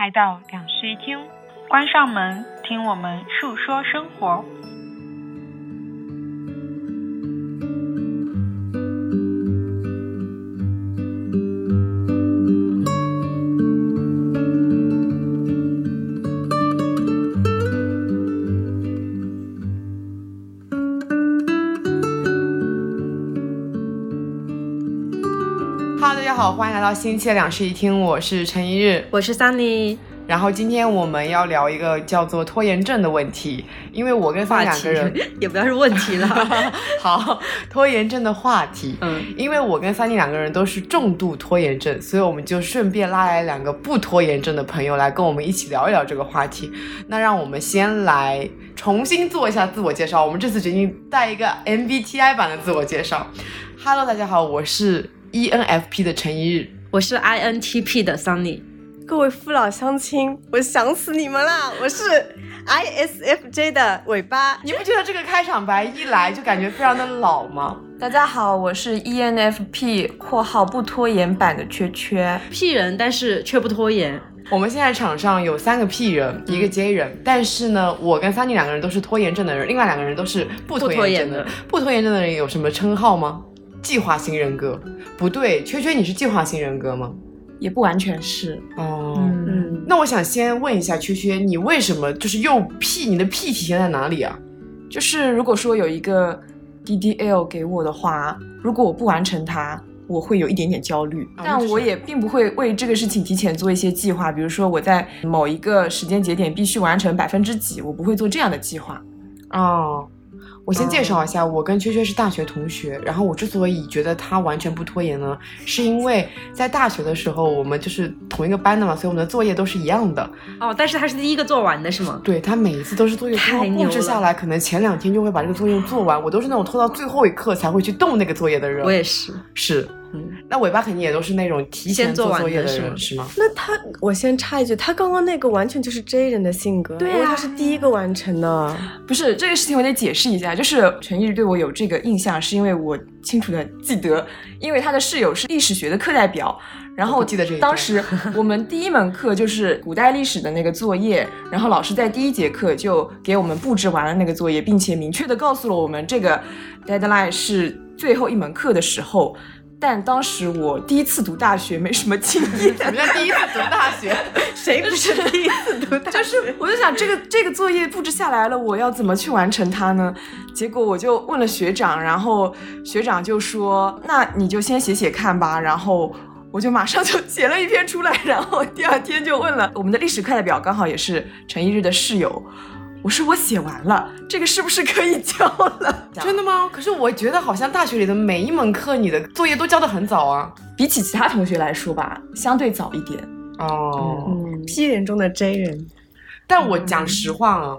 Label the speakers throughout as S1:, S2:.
S1: 来到两室一厅，关上门，听我们述说生活。
S2: 欢迎来到星期的两室一厅，我是陈一日。
S3: 我是 Sunny，
S2: 然后今天我们要聊一个叫做拖延症的问题，因为我跟三
S3: 话题
S2: 两个人，
S3: 也不要是问题了。
S2: 好，拖延症的话题。
S3: 嗯，
S2: 因为我跟 Sunny 两个人都是重度拖延症，所以我们就顺便拉来两个不拖延症的朋友来跟我们一起聊一聊这个话题。那让我们先来重新做一下自我介绍。我们这次决定带一个 MBTI 版的自我介绍。Hello，大家好，我是 E ENFP 的陈一日。
S3: 我是 INTP 的 Sunny，
S4: 各位父老乡亲，我想死你们啦！我是 ISFJ 的尾巴。
S2: 你不觉得这个开场白一来就感觉非常的老吗？
S4: 大家好，我是 ENFP（ 括号不拖延版的缺缺）。
S3: P 人，但是却不拖延。
S2: 我们现在场上有三个 P 人，一个 J 人，但是呢，我跟 Sunny 两个人都是拖延症的人，另外两个人都是不拖
S3: 拖
S2: 延症的。
S3: 延的
S2: 不拖延症的人有什么称号吗？计划型人格？不对，缺缺你是计划型人格吗？
S4: 也不完全是，
S2: 哦，
S4: 嗯，
S2: 那我想先问一下缺缺，你为什么就是又 P？你的 P 体现在哪里啊？
S4: 就是如果说有一个 DDL 给我的话，如果我不完成它，我会有一点点焦虑，但我也并不会为这个事情提前做一些计划，比如说我在某一个时间节点必须完成百分之几，我不会做这样的计划。
S2: 哦，我先介绍一下，我跟缺缺是大学同学。然后我之所以觉得他完全不拖延呢，是因为在大学的时候我们就是同一个班的嘛，所以我们的作业都是一样的。
S3: 哦，但是他是第一个做完的是吗？
S2: 对他每一次都是作业布
S3: 太牛了
S2: 置下来，可能前两天就会把这个作业做完。我都是那种拖到最后一刻才会去动那个作业的人。
S3: 我也是。
S2: 是，
S3: 嗯，
S2: 那尾巴肯定也都是那种提前
S3: 做
S2: 作业的
S3: 的是吗
S2: 人是吗？
S4: 那他，我先插一句，他刚刚那个完全就是 J 人的性格，
S3: 对啊
S4: 因为他是第一个完成的。不是这个事情，我得解释一下，就是陈毅对我有这个印象，是因为我清楚的记得，因为他的室友是历史学的课代表，然后
S2: 我记得这个
S4: 当时 我们第一门课就是古代历史的那个作业，然后老师在第一节课就给我们布置完了那个作业，并且明确的告诉了我们这个 deadline 是最后一门课的时候。但当时我第一次读大学，没什么经验，
S2: 什么叫第一次读大学？
S4: 谁不是第一次读大学？就是，我就想这个这个作业布置下来了，我要怎么去完成它呢？结果我就问了学长，然后学长就说：“那你就先写写看吧。”然后我就马上就写了一篇出来，然后第二天就问了我们的历史课代表，刚好也是陈一日的室友。我说我写完了，这个是不是可以交了？
S2: 真的吗？可是我觉得好像大学里的每一门课，你的作业都交得很早啊。
S4: 比起其他同学来说吧，相对早一点。
S2: 哦，
S4: 嗯
S5: ，P 人中的 J 人，
S2: 但我讲实话啊，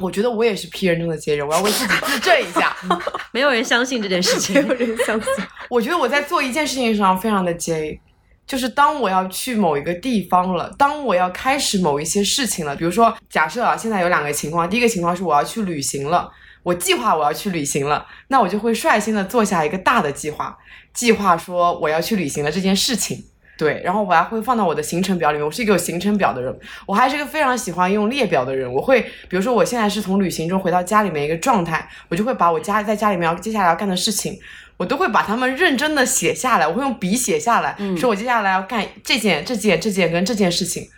S2: 我觉得我也是 P 人中的 J 人，我要为自己自证一下。
S3: 没有人相信这件事情。
S5: 没有人相信。
S2: 我觉得我在做一件事情上非常的 J，就是当我要去某一个地方了，当我要开始某一些事情了，比如说假设啊，现在有两个情况，第一个情况是我要去旅行了。我计划我要去旅行了，那我就会率先的做下一个大的计划，计划说我要去旅行了这件事情。对，然后我还会放到我的行程表里面。我是一个有行程表的人，我还是一个非常喜欢用列表的人。我会，比如说我现在是从旅行中回到家里面一个状态，我就会把我家在家里面要接下来要干的事情，我都会把它们认真的写下来。我会用笔写下来，说我接下来要干这件、这件、这件跟这件事情。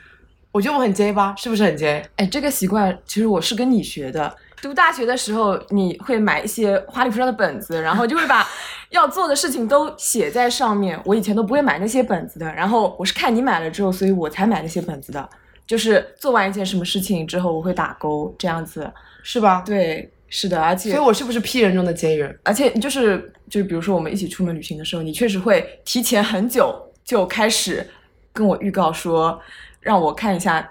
S2: 我觉得我很 J 吧，是不是很 J？
S4: 哎，这个习惯其实我是跟你学的。读大学的时候，你会买一些花里胡哨的本子，然后就会把 要做的事情都写在上面。我以前都不会买那些本子的，然后我是看你买了之后，所以我才买那些本子的。就是做完一件什么事情之后，我会打勾，这样子。
S2: 是吧？
S4: 对，是的，而且
S2: 所以我是不是 P 人中的 J 人？
S4: 而且就是就是，比如说我们一起出门旅行的时候，你确实会提前很久就开始跟我预告说，让我看一下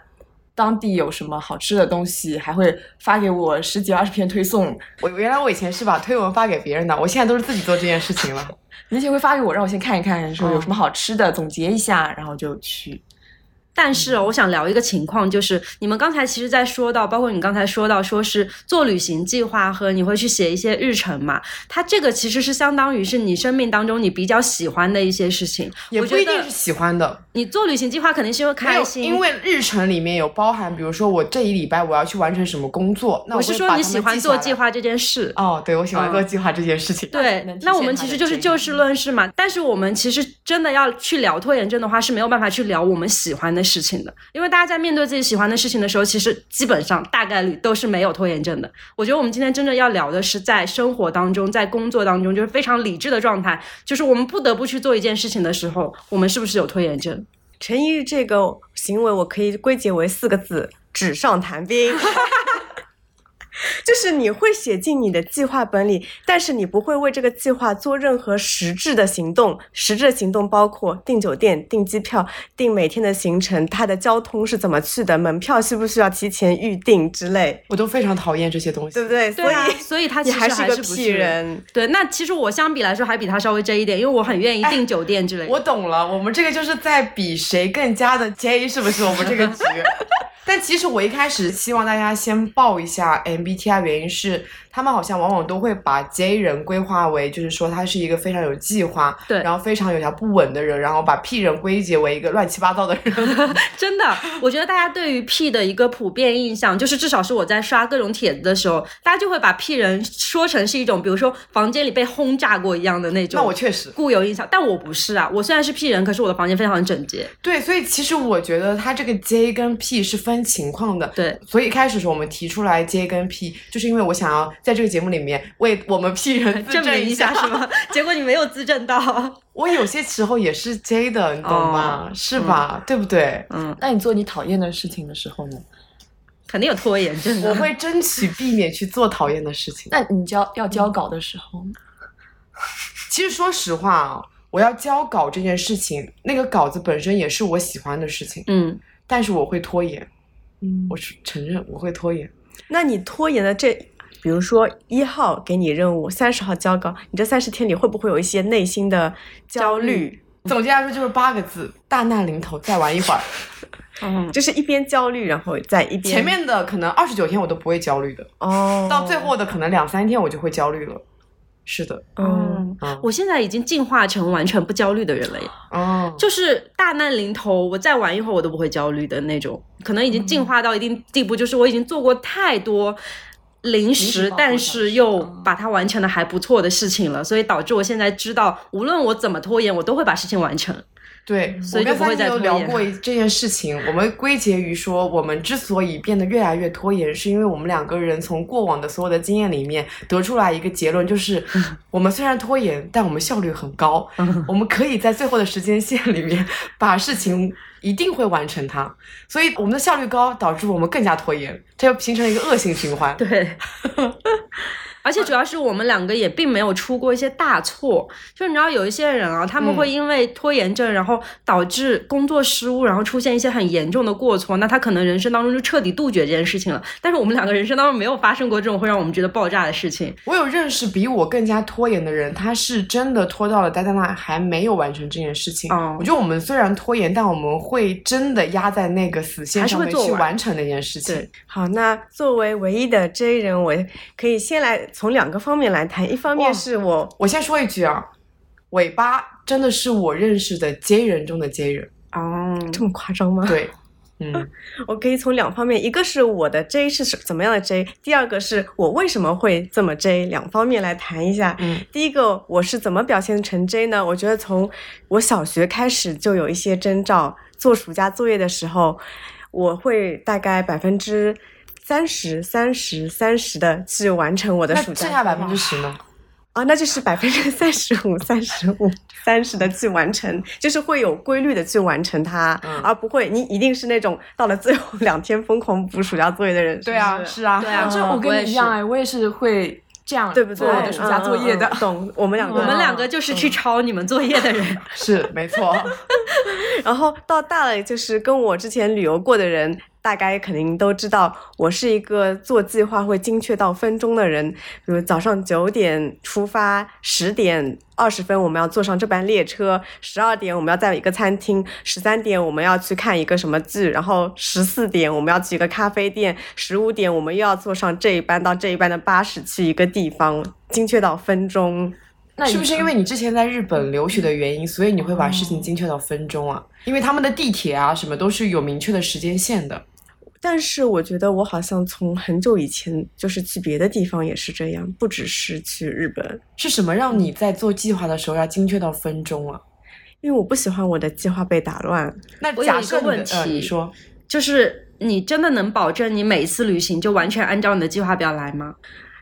S4: 当地有什么好吃的东西，还会发给我十几二十篇推送，
S2: 我原来我以前是把推文发给别人的，我现在都是自己做这件事情了。
S4: 你以前会发给我，让我先看一看，说
S2: 哦
S4: 有什么好吃的，总结一下，然后就去。
S3: 但是哦我想聊一个情况，就是你们刚才其实在说到，包括你刚才说到，说是做旅行计划和你会去写一些日程嘛，它这个其实是相当于是你生命当中你比较喜欢的一些事情，
S2: 也
S3: 我
S2: 不一定是喜欢的，
S3: 你做旅行计划肯定是因为
S2: 没有
S3: 开心，
S2: 因为日程里面有包含，比如说我这一礼拜我要去完成什么工作，那
S3: 我是说你喜欢做。计划这件事。
S2: 哦，对，我喜欢做
S3: 嗯
S2: 计划这件事情。
S3: 对那我们其实就是就事论事嘛。但是我们其实真的要去聊拖延症的话，是没有办法去聊我们喜欢的事情的，因为大家在面对自己喜欢的事情的时候，其实基本上大概率都是没有拖延症的。我觉得我们今天真正要聊的是在生活当中，在工作当中，就是非常理智的状态，就是我们不得不去做一件事情的时候，我们是不是有拖延症？
S5: 陈毅这个行为，我可以归结为四个字：纸上谈兵。就是你会写进你的计划本里，但是你不会为这个计划做任何实质的行动。实质的行动包括订酒店、订机票、订每天的行程，它的交通是怎么去的，门票需不需要提前预定之类，
S2: 我都非常讨厌这些东西。
S5: 对不对？
S3: 对啊
S5: 所以，
S3: 所以他其实还是个屁
S5: 人。
S3: 对，那其实我相比来说还比他稍微 J 一点，因为我很愿意订酒店之类的。
S2: 我懂了，我们这个就是在比谁更加的 J，是不是？我们这个局。但其实我一开始希望大家先报一下 MBTI，原因是他们好像往往都会把 J 人规划为，就是说他是一个非常有计划，
S3: 对
S2: 然后非常有条不紊的人，然后把 P 人归结为一个乱七八糟的人。
S3: 真的，我觉得大家对于 P 的一个普遍印象，就是至少是我在刷各种帖子的时候，大家就会把 P 人说成是一种，比如说房间里被轰炸过一样的那种。
S2: 那我确实
S3: 固有印象，但我不是啊。我虽然是 P 人，可是我的房间非常整洁。
S2: 对，所以其实我觉得他这个 J 跟 P 是分情况的。
S3: 对，
S2: 所以一开始的时候我们提出来 J 跟 P，就是因为我想要在这个节目里面为我们 P 人自
S3: 证明
S2: 一
S3: 一下是？吗？结果你没有自证到。
S2: 我有些时候也是 J 的，你懂吗？
S3: 哦
S2: 是吧？对不对？
S3: 嗯，
S4: 那你做你讨厌的事情的时候呢？
S3: 肯定有拖延症的。
S2: 我会争取避免去做讨厌的事情。
S4: 那你交要交稿的时候呢？
S2: 其实说实话啊，我要交稿这件事情，那个稿子本身也是我喜欢的事情，
S3: 嗯，
S2: 但是我会拖延，
S4: 嗯
S2: 我是承认我会拖延。
S5: 那你拖延的这，比如说一号给你任务，三十号交稿，你这三十天里会不会有一些内心的焦虑？
S2: 总结来说就是八个字：大难临头，再玩一会儿。
S3: 嗯，
S5: 就是一边焦虑，然后再一边
S2: 前面的可能二十九天我都不会焦虑的，
S5: 哦，
S2: 到最后的可能两三天我就会焦虑了。是的，
S5: 嗯，
S2: 嗯，
S3: 我现在已经进化成完全不焦虑的人了耶。
S2: 哦，
S3: 就是大难临头，我再玩一会儿我都不会焦虑的那种，可能已经进化到一定地步，就是我已经做过太多临
S4: 时
S3: 但是又把它完成的还不错的事情了，所以导致我现在知道，无论我怎么拖延，我都会把事情完成。
S2: 对，我跟三妮有
S3: 再拖延
S2: 聊过 这件事情，我们归结于说，我们之所以变得越来越拖延，是因为我们两个人从过往的所有的经验里面得出来一个结论，就是 我们虽然拖延，但我们效率很高，我们可以在最后的时间线里面把事情一定会完成它，所以我们的效率高，导致我们更加拖延，这就形成了一个恶性循环。
S3: 对。而且主要是我们两个也并没有出过一些大错，就你知道有一些人啊，他们
S2: 嗯
S3: 会因为拖延症，然后导致工作失误，然后出现一些很严重的过错，那他可能人生当中就彻底杜绝这件事情了。但是我们两个人生当中没有发生过这种会让我们觉得爆炸的事情。
S2: 我有认识比我更加拖延的人，他是真的拖到了 deadline 还没有完成这件事情。
S3: 嗯
S2: 我觉得我们虽然拖延，但我们会真的压在那个死线
S3: 还是
S2: 上面
S3: 会做
S2: 去完成那件事情
S3: 对。
S5: 好，那作为唯一的 J 人，我可以先来从两个方面来谈，一方面是我
S2: 我先说一句啊，尾巴真的是我认识的 J 人中的 J 人。
S3: 哦，
S5: 这么夸张吗？
S2: 对，嗯，
S5: 我可以从两方面，一个是我的 J 是什怎么样的 J，第二个是我为什么会这么 J，两方面来谈一下。
S2: 嗯，
S5: 第一个我是怎么表现成 J 呢？我觉得从我小学开始就有一些征兆，做暑假作业的时候，我会大概百分之三十、三十、三十的去完成我的暑假
S2: 剩下百分之十呢？
S5: 啊，那就是百分之三十五、三十五、三十的去完成，就是会有规律的去完成它，
S2: 嗯
S5: 而不会你一定是那种到了最后两天疯狂补暑假作业的人。
S2: 对啊，
S5: 是
S2: 啊，
S3: 对啊
S4: 这我跟你一样哎，我也是会这样
S5: 对不对？
S4: 做我的暑假作业的。
S5: 懂，我们两个。
S3: 我们两个就是去抄你们作业的人。
S2: 是没错。
S5: 然后到大了，就是跟我之前旅游过的人，大概肯定都知道，我是一个做计划会精确到分钟的人。比如早上九点出发，十点二十分我们要坐上这班列车，十二点我们要在一个餐厅，十三点我们要去看一个什么剧，然后十四点我们要去一个咖啡店，十五点我们又要坐上这一班到这一班的巴士去一个地方，精确到分钟。
S2: 那是不是因为你之前在日本留学的原因，所以你会把事情精确到分钟啊？因为他们的地铁啊什么都是有明确的时间线的。
S5: 但是我觉得我好像从很久以前就是去别的地方也是这样，不只是去日本。
S2: 是什么让你在做计划的时候要精确到分钟啊？
S5: 因为我不喜欢我的计划被打乱。
S2: 那
S3: 我有一
S2: 假设
S3: 问题，
S2: 呃你说
S3: 就是你真的能保证你每一次旅行就完全按照你的计划表来吗？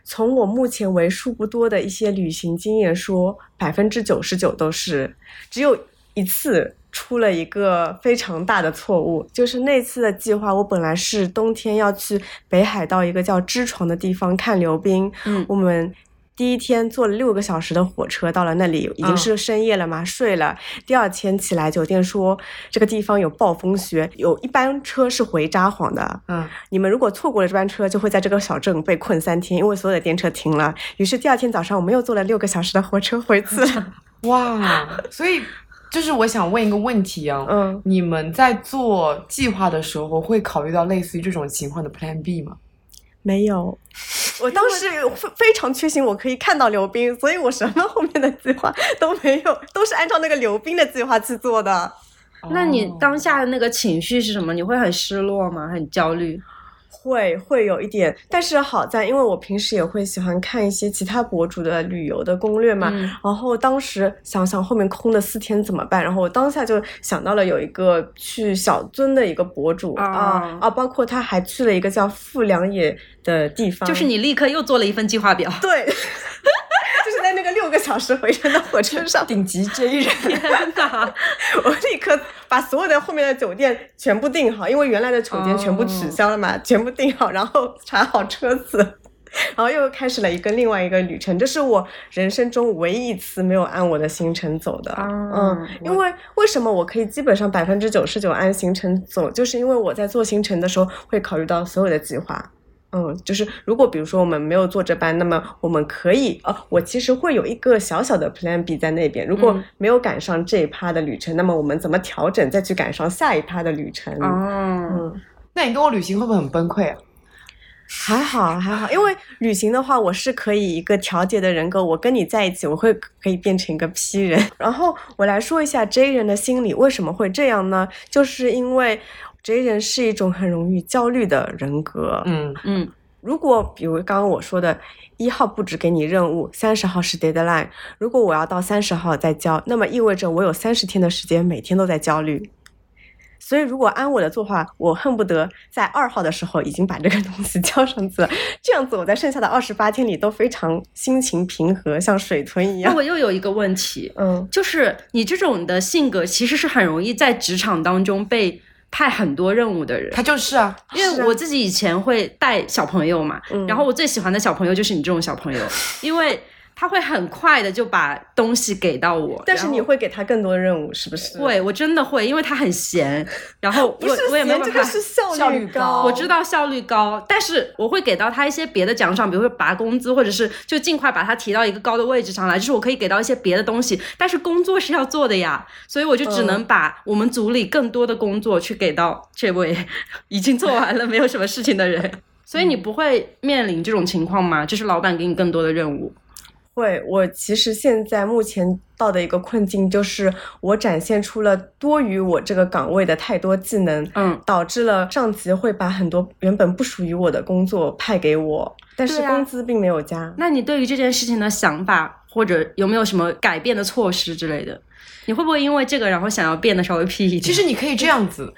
S5: 从我目前为数不多的一些旅行经验说，百分之九十九都是，只有一次出了一个非常大的错误，就是那次的计划，我本来是冬天要去北海道一个叫知床的地方看流冰，
S3: 嗯
S5: 我们。第一天坐了六个小时的火车到了那里，已经是深夜了嘛，睡了。第二天起来，酒店说这个地方有暴风雪，有一班车是回札幌的，
S2: 嗯，
S5: 你们如果错过了这班车，就会在这个小镇被困三天，因为所有的电车停了。于是第二天早上，我们又坐了六个小时的火车回去了。
S2: 哇，所以就是我想问一个问题啊，
S5: 嗯，
S2: 你们在做计划的时候会考虑到类似于这种情况的 Plan B 吗？
S5: 没有，我当时非非常确信我可以看到刘冰，所以我什么后面的计划都没有，都是按照那个刘冰的计划去做的。
S3: 那你当下的那个情绪是什么？你会很失落吗？很焦虑？
S5: 会会有一点，但是好在，因为我平时也会喜欢看一些其他博主的旅游的攻略嘛，
S3: 嗯
S5: 然后当时想想后面空的四天怎么办，然后我当下就想到了有一个去小樽的一个博主
S3: 啊
S5: 啊啊，包括他还去了一个叫富良野的地方，
S3: 就是你立刻又做了一份计划表。
S5: 对，那个六个小时回程的火车上，
S2: 顶级 J 人，
S3: 天哪！
S5: 我立刻把所有的后面的酒店全部订好，因为原来的酒店全部取消了嘛，全部订好，然后查好车子，然后又开始了一个另外一个旅程。这是我人生中唯一一次没有按我的行程走的。
S3: 啊
S5: 嗯，因为为什么我可以基本上百分之九十九按行程走，就是因为我在做行程的时候会考虑到所有的计划。嗯，就是如果比如说我们没有做这班，那么我们可以，呃，我其实会有一个小小的 Plan B 在那边。如果
S3: 嗯
S5: 没有赶上这一趴的旅程，那么我们怎么调整，再去赶上下一趴的旅程？
S3: 哦，
S5: 嗯，
S2: 那你跟我旅行会不会很崩溃啊？
S5: 还好还好，因为旅行的话，我是可以一个调节的人格。我跟你在一起，我会可以变成一个 P 人。然后我来说一下 J 人的心理为什么会这样呢？就是因为 J 人是一种很容易焦虑的人格。
S2: 嗯，
S3: 嗯，
S5: 如果比如刚刚我说的，一号布置给你任务，三十号是 deadline，如果我要到三十号再交，那么意味着我有三十天的时间每天都在焦虑。所以如果按我的做法，我恨不得在二号的时候已经把这个东西 交上去了，这样子我在剩下的二十八天里都非常心情平和，像水豚一样
S3: 那我。又有一个问题，
S5: 嗯，
S3: 就是你这种的性格其实是很容易在职场当中被派很多任务的人。
S2: 他就是啊，
S3: 因为我自己以前会带小朋友嘛，
S5: 嗯。
S3: 然后我最喜欢的小朋友就是你这种小朋友，因为他会很快的就把东西给到我，
S5: 但是你会给他更多任务，是不是？，
S3: 会，我真的会，因为他很闲，然后
S5: 不是
S3: 我我也没有
S5: 闲，
S3: 办法
S5: 这个。是效
S2: 效率
S5: 高。
S3: 我知道效率高，但是我会给到他一些别的奖赏，比如说拔工资，或者是就尽快把他提到一个高的位置上来，就是我可以给到一些别的东西，但是工作是要做的呀，所以我就只能
S5: 嗯
S3: 把我们组里更多的工作去给到这位已经做完了没有什么事情的人。所以你不会面临这种情况吗？就是老板给你更多的任务，
S5: 会，我其实现在目前到的一个困境就是，我展现出了多于我这个岗位的太多技能，
S3: 嗯，
S5: 导致了上级会把很多原本不属于我的工作派给我，但是工资并没有加。
S3: 那你对于这件事情的想法，或者有没有什么改变的措施之类的？你会不会因为这个然后想要变得稍微屁一点？
S2: 其实你可以这样子，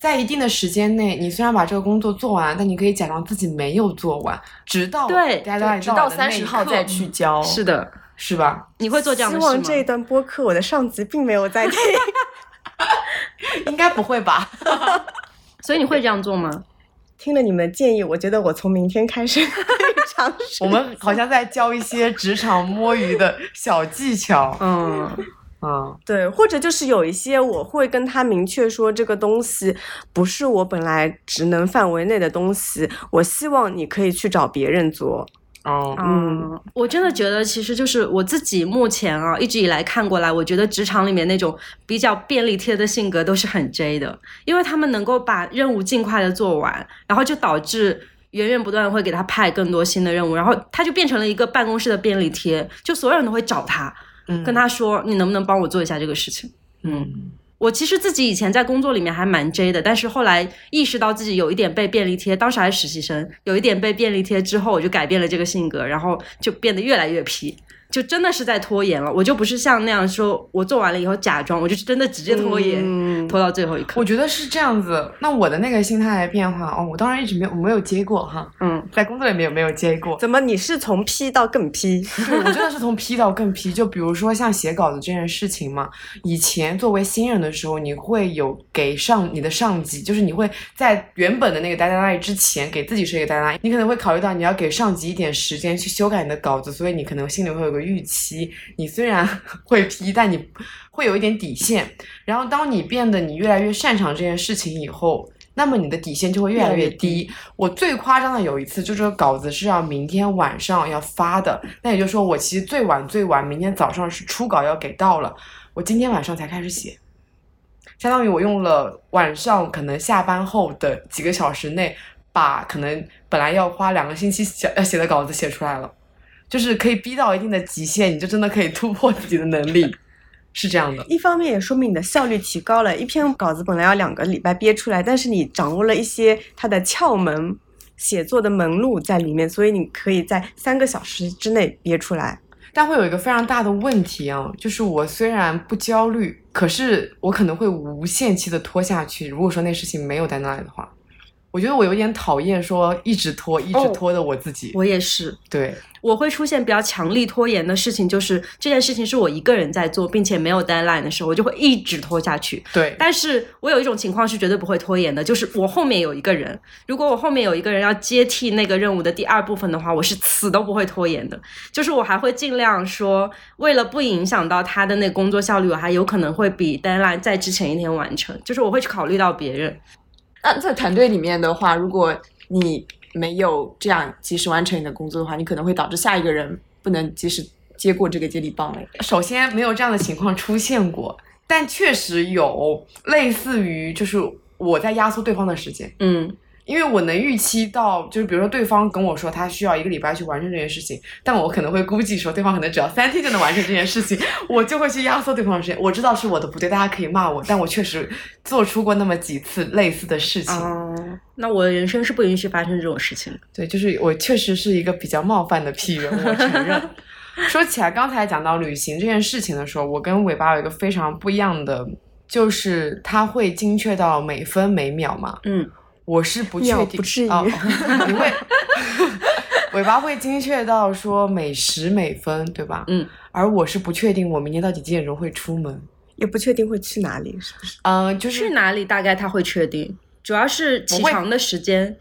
S2: 在一定的时间内，你虽然把这个工作做完，但你可以假装自己没有做完，直到
S3: 对
S2: 大家
S4: 直到三十号再去交。
S3: 是的，
S2: 是吧？
S3: 你会做这样的事吗？
S5: 希望这一段播客我的上级并没有在 听。
S2: 应该不会吧？
S3: 所以你会这样做吗？
S5: 听了你们的建议，我觉得我从明天开始 可以尝试。
S2: 我们好像在教一些职场摸鱼的小技巧。
S3: 嗯，
S2: 啊，
S5: 对，或者就是有一些我会跟他明确说，这个东西不是我本来职能范围内的东西，我希望你可以去找别人做。
S2: 哦，
S3: 嗯，我真的觉得，其实就是我自己目前啊，一直以来看过来，我觉得职场里面那种比较便利贴的性格都是很 J 的，因为他们能够把任务尽快的做完，然后就导致源源不断会给他派更多新的任务，然后他就变成了一个办公室的便利贴，就所有人都会找他，
S2: 嗯。
S3: 跟他说你能不能帮我做一下这个事情。
S2: 嗯
S3: 我其实自己以前在工作里面还蛮 J 的，但是后来意识到自己有一点被便利贴，当时还是实习生，有一点被便利贴之后，我就改变了这个性格，然后就变得越来越皮，就真的是在拖延了。我就不是像那样说，我做完了以后假装，我就是真的直接拖延，
S5: 嗯
S3: 拖到最后一刻
S2: 我。觉得是这样子。那我的那个心态的变化，哦，我当然一直没有没有接过哈，
S3: 嗯，
S2: 在工作里面有没有接过？
S5: 怎么你是从 P 到更 P？
S2: 对，我真的是从 P 到更 P。就比如说像写稿子这件事情嘛，以前作为新人的时候，你会有给上你的上级，就是你会在原本的那个 deadline 之前给自己设一个 deadline，你可能会考虑到你要给上级一点时间去修改你的稿子，所以你可能心里会有个预期。你虽然 会批但你会有一点底线。然后当你变得你越来越擅长这件事情以后，那么你的底线就会越来越低。我最夸张的有一次，就这个稿子是要明天晚上要发的，那也就是说我其实最晚最晚明天早上是初稿要给到了，我今天晚上才开始写，相当于我用了晚上可能下班后的几个小时内，把可能本来要花两个星期写要写的稿子写出来了，就是可以逼到一定的极限，你就真的可以突破自己的能力，是这样的。
S5: 一方面也说明你的效率提高了，一篇稿子本来要两个礼拜憋出来，但是你掌握了一些它的窍门。写作的门路在里面，所以你可以在三个小时之内憋出来。
S2: 但会有一个非常大的问题啊，就是我虽然不焦虑，可是我可能会无限期的拖下去。如果说那事情没有在那里的话，我觉得我有点讨厌说一直拖、一直
S3: 哦
S2: 拖的我自己。
S3: 我也是，
S2: 对，
S3: 我会出现比较强力拖延的事情，就是这件事情是我一个人在做，并且没有 deadline 的时候，我就会一直拖下去。
S2: 对，
S3: 但是我有一种情况是绝对不会拖延的，就是我后面有一个人，如果我后面有一个人要接替那个任务的第二部分的话，我是死都不会拖延的。就是我还会尽量说，为了不影响到他的那个工作效率，我还有可能会比 deadline 在之前一天完成。就是我会去考虑到别人。
S4: 那在团队里面的话，如果你没有这样及时完成你的工作的话，你可能会导致下一个人不能及时接过这个接力棒嘞。
S2: 首先没有这样的情况出现过，但确实有类似于就是我在压缩对方的时间。
S3: 嗯，
S2: 因为我能预期到，就是比如说对方跟我说他需要一个礼拜去完成这件事情，但我可能会估计说对方可能只要三天就能完成这件事情，我就会去压缩对方的时间。我知道是我的不对，大家可以骂我，但我确实做出过那么几次类似的事情。
S3: 哦、那我的人生是不允许发生这种事情的。
S2: 对，就是我确实是一个比较冒犯的 P 人，我承认。说起来，刚才讲到旅行这件事情的时候，我跟尾巴有一个非常不一样的，就是他会精确到每分每秒嘛。
S3: 嗯，
S2: 我是不确定，
S5: 秒不至于
S2: 哦、你会 尾巴会精确到说每时每分，对吧？
S3: 嗯，
S2: 而我是不确定我明天到底几点钟会出门。
S5: 也不确定会去哪里，是不是？
S2: 嗯、就是
S3: 去哪里大概他会确定，主要是起床的时间。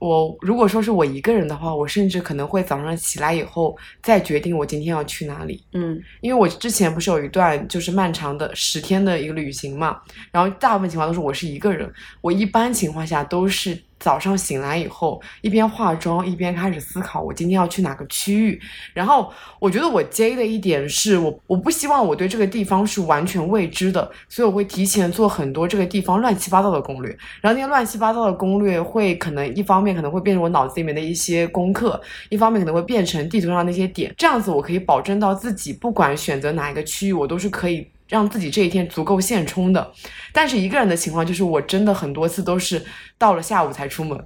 S2: 我如果说是我一个人的话，我甚至可能会早上起来以后再决定我今天要去哪里。
S3: 嗯
S2: 因为我之前不是有一段就是漫长的十天的一个旅行嘛，然后大部分情况都是我是一个人，我一般情况下都是早上醒来以后一边化妆一边开始思考我今天要去哪个区域，然后我觉得我 J 的一点是我我不希望我对这个地方是完全未知的，所以我会提前做很多这个地方乱七八糟的攻略，然后那些乱七八糟的攻略会可能一方面可能会变成我脑子里面的一些功课，一方面可能会变成地图上那些点，这样子我可以保证到自己不管选择哪一个区域，我都是可以让自己这一天足够现充的。但是一个人的情况就是，我真的很多次都是到了下午才出门，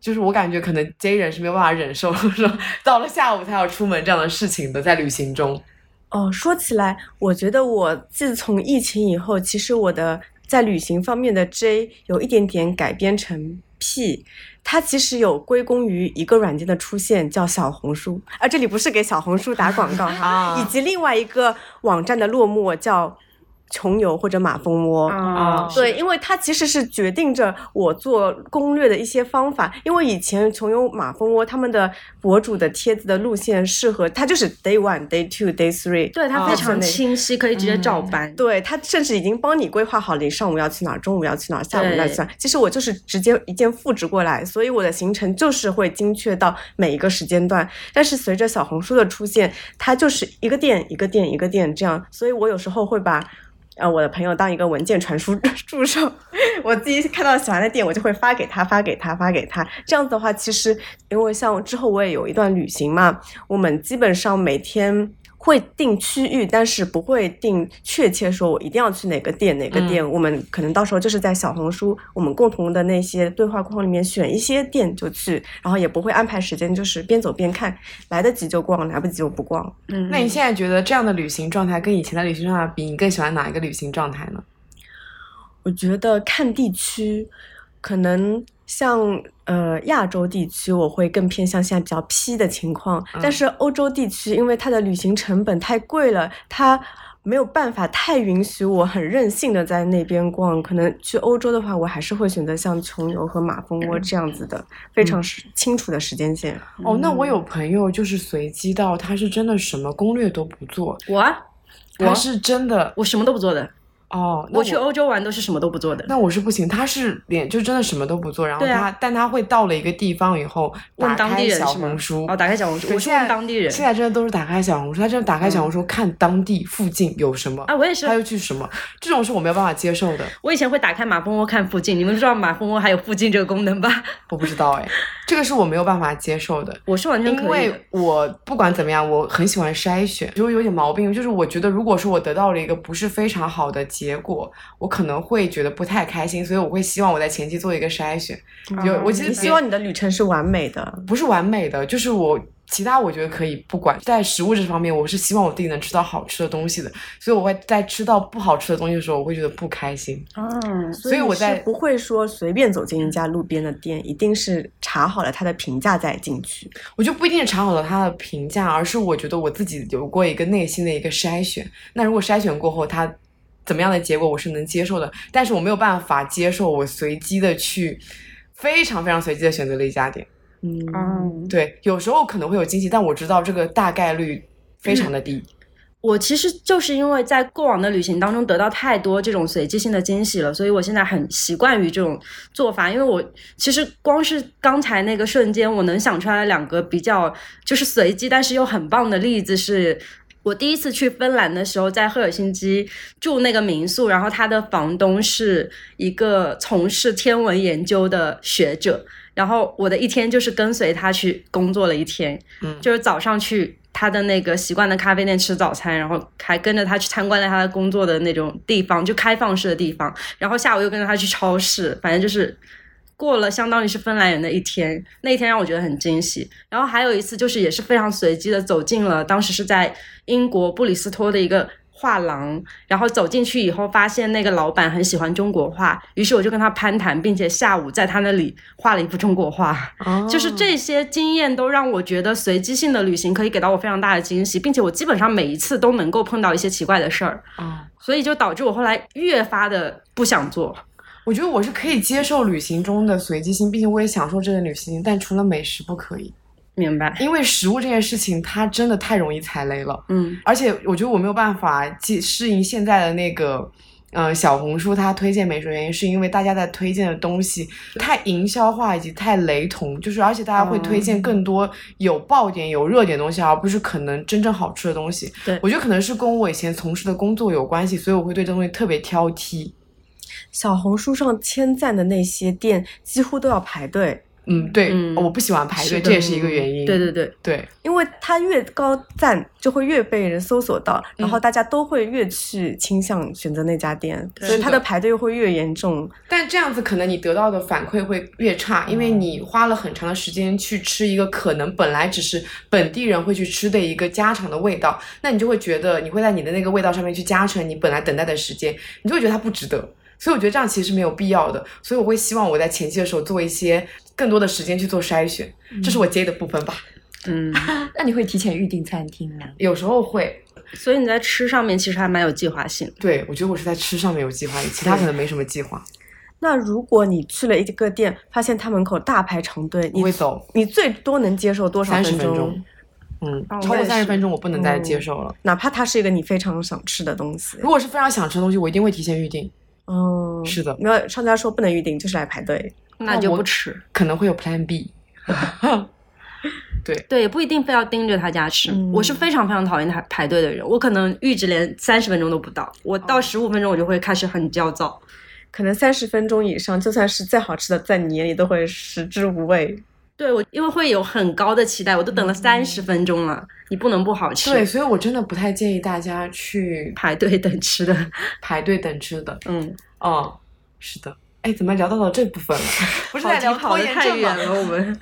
S2: 就是我感觉可能 J 人是没有办法忍受说到了下午才要出门这样的事情的，在旅行中。
S5: 哦，说起来，我觉得我自从疫情以后，其实我的在旅行方面的 J 有一点点改编成 P，它其实有归功于一个软件的出现，叫小红书。啊，这里不是给小红书打广告哈，
S2: 啊
S5: 以及另外一个网站的落寞叫穷游或者马蜂窝。
S3: 啊，
S5: 对，因为它其实是决定着我做攻略的一些方法。因为以前穷游马蜂窝他们的博主的帖子的路线适合，它就是 day one、day two、day three，
S3: 对它非
S2: 哦
S3: 常清晰，可以直接照搬。
S5: 对它甚至已经帮你规划好了，你上午要去哪儿，中午要去哪儿，下午要去哪儿。其实我就是直接一键复制过来，所以我的行程就是会精确到每一个时间段。但是随着小红书的出现，它就是一个店一个店一个店这样，所以我有时候会把。呃，我的朋友当一个文件传输助手，我自己看到喜欢的店，我就会发给他，发给他，发给他。这样子的话，其实因为像之后我也有一段旅行嘛，我们基本上每天会定区域，但是不会定确切说我一定要去哪个店哪个店。我们可能到时候就是在小红书我们共同的那些对话框里面选一些店就去，然后也不会安排时间，就是边走边看，来得及就逛，来不及就不逛。
S3: 嗯，
S2: 那你现在觉得这样的旅行状态跟以前的旅行状态比，你更喜欢哪一个旅行状态呢？
S5: 我觉得看地区，可能像呃亚洲地区，我会更偏向现在比较 P 的情况。
S2: 嗯
S5: 但是欧洲地区，因为它的旅行成本太贵了，它没有办法太允许我很任性的在那边逛。可能去欧洲的话，我还是会选择像穷游和马蜂窝这样子的非常时清楚的时间线。
S2: 哦，那我有朋友就是随机到，他是真的什么攻略都不做，
S3: 我啊
S2: 他是真的
S3: 我什么都不做的，
S2: 哦。那
S3: 我去欧洲玩都是什么都不做的。
S2: 那我是不行，他是连就真的什么都不做，然后他、但他会到了一个地方以后，打
S3: 问当地人是吗
S2: 红书，
S3: 哦，打开小红书，我是问当地人。
S2: 现在真的都是打开小红书，他真的打开小红书看当地附近有什么，
S3: 啊，我也是
S2: 他，又去什么，这种是我没有办法接受的。
S3: 我以前会打开马蜂窝看附近，你们知道马蜂窝还有附近这个功能吧？
S2: 我不知道哎，这个是我没有办法接受的。
S3: 我是完全
S2: 因
S3: 可以的
S2: 为我不管怎么样，我很喜欢筛选，就有点毛病，就是我觉得如果说我得到了一个不是非常好的结果，我可能会觉得不太开心，所以我会希望我在前期做一个筛选。有我其实
S5: 希望你的旅程是完美的。
S2: 不是完美的，就是我其他我觉得可以不管，在食物这方面，我是希望我自己能吃到好吃的东西的，所以我会在吃到不好吃的东西的时候，我会觉得不开心。
S3: 嗯，
S2: 所以我在
S5: 不会说随便走进一家路边的店，一定是查好了它的评价再进去。
S2: 我就不一定是查好了它的评价，而是我觉得我自己有过一个内心的一个筛选。那如果筛选过后，他怎么样的结果我是能接受的，但是我没有办法接受我随机的去，非常非常随机的选择了一家店。
S5: 嗯，
S3: 嗯，
S2: 对，有时候可能会有惊喜，但我知道这个大概率非常的低。
S3: 我其实就是因为在过往的旅行当中得到太多这种随机性的惊喜了，所以我现在很习惯于这种做法。因为我其实光是刚才那个瞬间，我能想出来两个比较就是随机但是又很棒的例子是。我第一次去芬兰的时候，在赫尔辛基住那个民宿，然后他的房东是一个从事天文研究的学者，然后我的一天就是跟随他去工作了一天，
S2: 嗯
S3: 就是早上去他的那个习惯的咖啡店吃早餐，然后还跟着他去参观了他的工作的那种地方，就开放式的地方，然后下午又跟着他去超市，反正就是过了相当于是芬兰人的一天，那一天让我觉得很惊喜。然后还有一次就是也是非常随机的走进了，当时是在英国布里斯托的一个。画廊，然后走进去以后，发现那个老板很喜欢中国画，于是我就跟他攀谈，并且下午在他那里画了一幅中国画。
S2: 哦
S3: 就是这些经验都让我觉得随机性的旅行可以给到我非常大的惊喜，并且我基本上每一次都能够碰到一些奇怪的事儿，
S2: 哦
S3: 所以就导致我后来越发的不想做。
S2: 我觉得我是可以接受旅行中的随机性，并且我也享受这个旅行，但除了美食不可以，
S3: 明白？
S2: 因为食物这件事情它真的太容易踩雷了。
S3: 嗯
S2: 而且我觉得我没有办法既适应现在的那个。呃，小红书它推荐美食的原因是因为大家在推荐的东西太营销化以及太雷同，就是而且大家会推荐更多有爆点、有热点的东西，而不是可能真正好吃的东西。
S3: 对
S2: 我觉得可能是跟我以前从事的工作有关系，所以我会对这东西特别挑剔。
S5: 小红书上千赞的那些店几乎都要排队，
S2: 嗯，对，
S3: 嗯
S2: 我不喜欢排队，这也是一个原因。
S3: 对对对，
S2: 对，
S5: 因为它越高赞就会越被人搜索到，然后大家都会越去倾向选择那家店，所以它的排队又会越严重。
S2: 但这样子可能你得到的反馈会越差，因为你花了很长的时间去吃一个可能本来只是本地人会去吃的一个家常的味道，那你就会觉得你会在你的那个味道上面去加成你本来等待的时间，你就会觉得它不值得。所以我觉得这样其实是没有必要的，所以我会希望我在前期的时候做一些更多的时间去做筛选，这是我接的部分吧。
S3: 嗯，
S4: 那你会提前预定餐厅吗？
S2: 有时候会，
S3: 所以你在吃上面其实还蛮有计划性的。
S2: 对，我觉得我是在吃上面有计划，其他可能没什么计划。
S5: 那如果你去了一个店，发现他门口大排长队，你
S2: 会走
S5: 你最多能接受多少
S2: 三十分
S5: 钟？
S2: 嗯，
S3: 哦
S2: 超过三十分钟我不能再接受了。
S5: 哪怕它是一个你非常想吃的东西。
S2: 如果是非常想吃的东西，我一定会提前预定。
S5: 嗯，
S2: 是的
S5: 没有商家说不能预定，就是来排队。
S3: 那就不吃。
S2: 可能会有 Plan B。对，
S3: 对，也不一定非要盯着他家吃。
S5: 嗯
S3: 我是非常非常讨厌排排队的人，我可能预制连三十分钟都不到，我到十五分钟我就会开始很焦躁。
S5: 可能三十分钟以上，就算是再好吃的，在你眼里都会食之无味。
S3: 对我，因为会有很高的期待，我都等了三十分钟了，你不能不好吃。
S2: 对，，所以我真的不太建议大家去
S3: 排队等吃的，
S2: 排队等吃的。
S3: 嗯，
S2: 哦，是的。哎，怎么聊到了这部分了？不是
S3: 跑
S2: 在聊拖延症吗？
S3: 我们。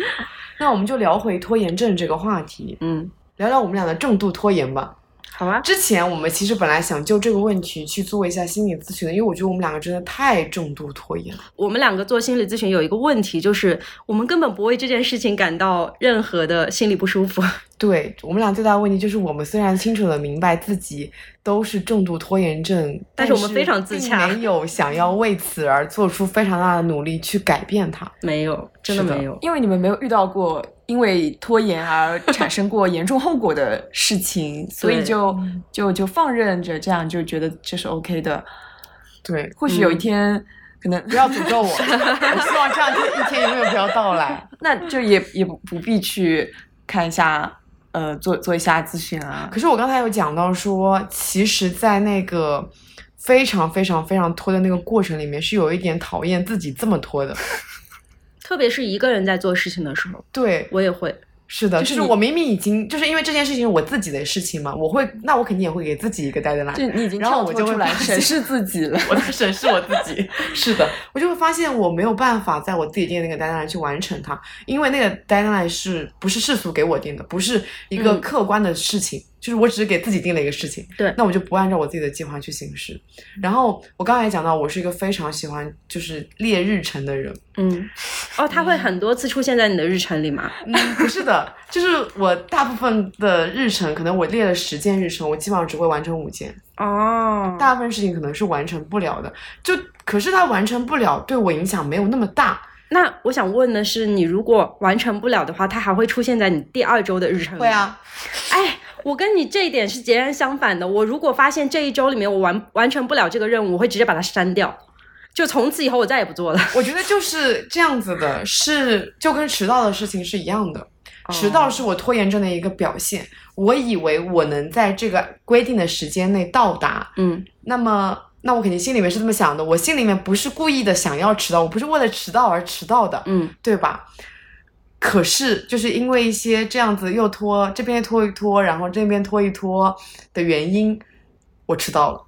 S2: 那我们就聊回拖延症这个话题，
S3: 嗯，
S2: 聊聊我们俩的重度拖延吧。
S3: 好啊。
S2: 之前我们其实本来想就这个问题去做一下心理咨询的，因为我觉得我们两个真的太重度拖延了。
S3: 我们两个做心理咨询有一个问题，就是我们根本不为这件事情感到任何的心理不舒服。
S2: 对我们俩最大的问题就是，我们虽然清楚的明白自己都是重度拖延症，但
S3: 但是我们非常自洽
S2: 并没有想要为此而做出非常大的努力去改变它。
S3: 没有，真的没有。
S4: 因为你们没有遇到过因为拖延而产生过严重后果的事情，所以就就就放任着，这样就觉得这是 OK 的。
S2: 对，
S4: 或许有一天，可能
S2: 不要诅咒我，我希望这样一天永远不要到来。
S4: 那就也也不不必去看一下，呃，做做一下咨询啊。
S2: 可是我刚才有讲到说，其实，在那个非常非常非常拖的那个过程里面，是有一点讨厌自己这么拖的。
S3: 特别是一个人在做事情的时候，
S2: 对，
S3: 我也会。
S2: 是的，
S4: 就
S2: 是是我明明已经就是因为这件事情是我自己的事情嘛，我会那我肯定也会给自己一个 deadline。
S4: 就你已经
S2: 然后我就会
S4: 跳脱出来审视自己了。
S2: 我在审视我自己。是的，我就会发现我没有办法在我自己定的那个 deadline 去完成它，因为那个 deadline 是不是世俗给我定的，不是一个
S3: 嗯
S2: 客观的事情，就是我只是给自己定了一个事情。
S3: 对
S2: 那我就不按照我自己的计划去行事。然后我刚才也讲到，我是一个非常喜欢就是列日程的人。
S3: 嗯，哦，他会很多次出现在你的日程里吗？
S2: 嗯，不是的，就是我大部分的日程，可能我列了十件日程，我基本上只会完成五件。
S3: 哦，
S2: 大部分事情可能是完成不了的，就可是他完成不了，对我影响没有那么大。
S3: 那我想问的是，你如果完成不了的话，它还会出现在你第二周的日程里？
S2: 会。啊，
S3: 哎，我跟你这一点是截然相反的。我如果发现这一周里面我完完成不了这个任务，我会直接把它删掉，就从此以后我再也不做了。
S2: 我觉得就是这样子的，是就跟迟到的事情是一样的。迟到是我拖延症的一个表现。我以为我能在这个规定的时间内到达，
S3: 嗯，
S2: 那么那我肯定心里面是这么想的。我心里面不是故意的想要迟到，我不是为了迟到而迟到的，
S3: 嗯，
S2: 对吧？可是就是因为一些这样子又拖这边拖一拖，然后这边拖一拖的原因，我迟到了。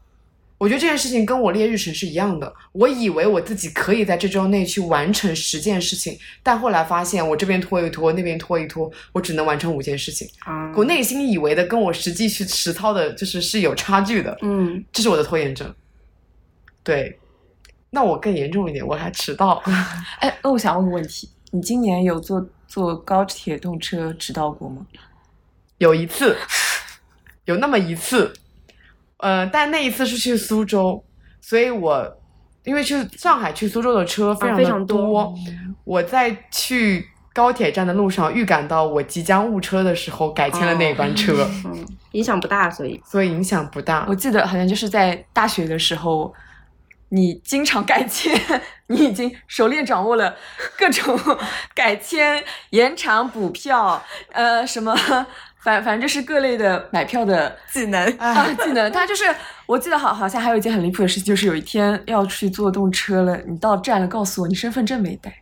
S2: 我觉得这件事情跟我列日程是一样的。我以为我自己可以在这周内去完成十件事情，但后来发现我这边拖一拖，那边拖一拖，我只能完成五件事情。
S3: 啊，
S2: 我内心以为的跟我实际去实操的，就是是有差距的。
S3: 嗯，
S2: 这是我的拖延症。对，那我更严重一点，我还迟到。
S4: 哎，那我想问个问题，你今年有坐坐高铁动车迟到过吗？
S2: 有一次，有那么一次，呃，但那一次是去苏州，所以我因为去上海去苏州的车非常的
S3: 非常多
S2: 我在去高铁站的路上预感到我即将误车的时候，改签了那班车，
S3: 嗯，影响不大，所以
S2: 所以影响不大
S4: 我。记得好像就是在大学的时候，你经常改签，你已经熟练掌握了各种 改签、延长补票，呃，什么，反反正就是各类的买票的
S5: 技能。
S4: 啊技能。他就是，我记得好好像还有一件很离谱的事情，就是有一天要去坐动车了，你到站了，告诉我你身份证没带。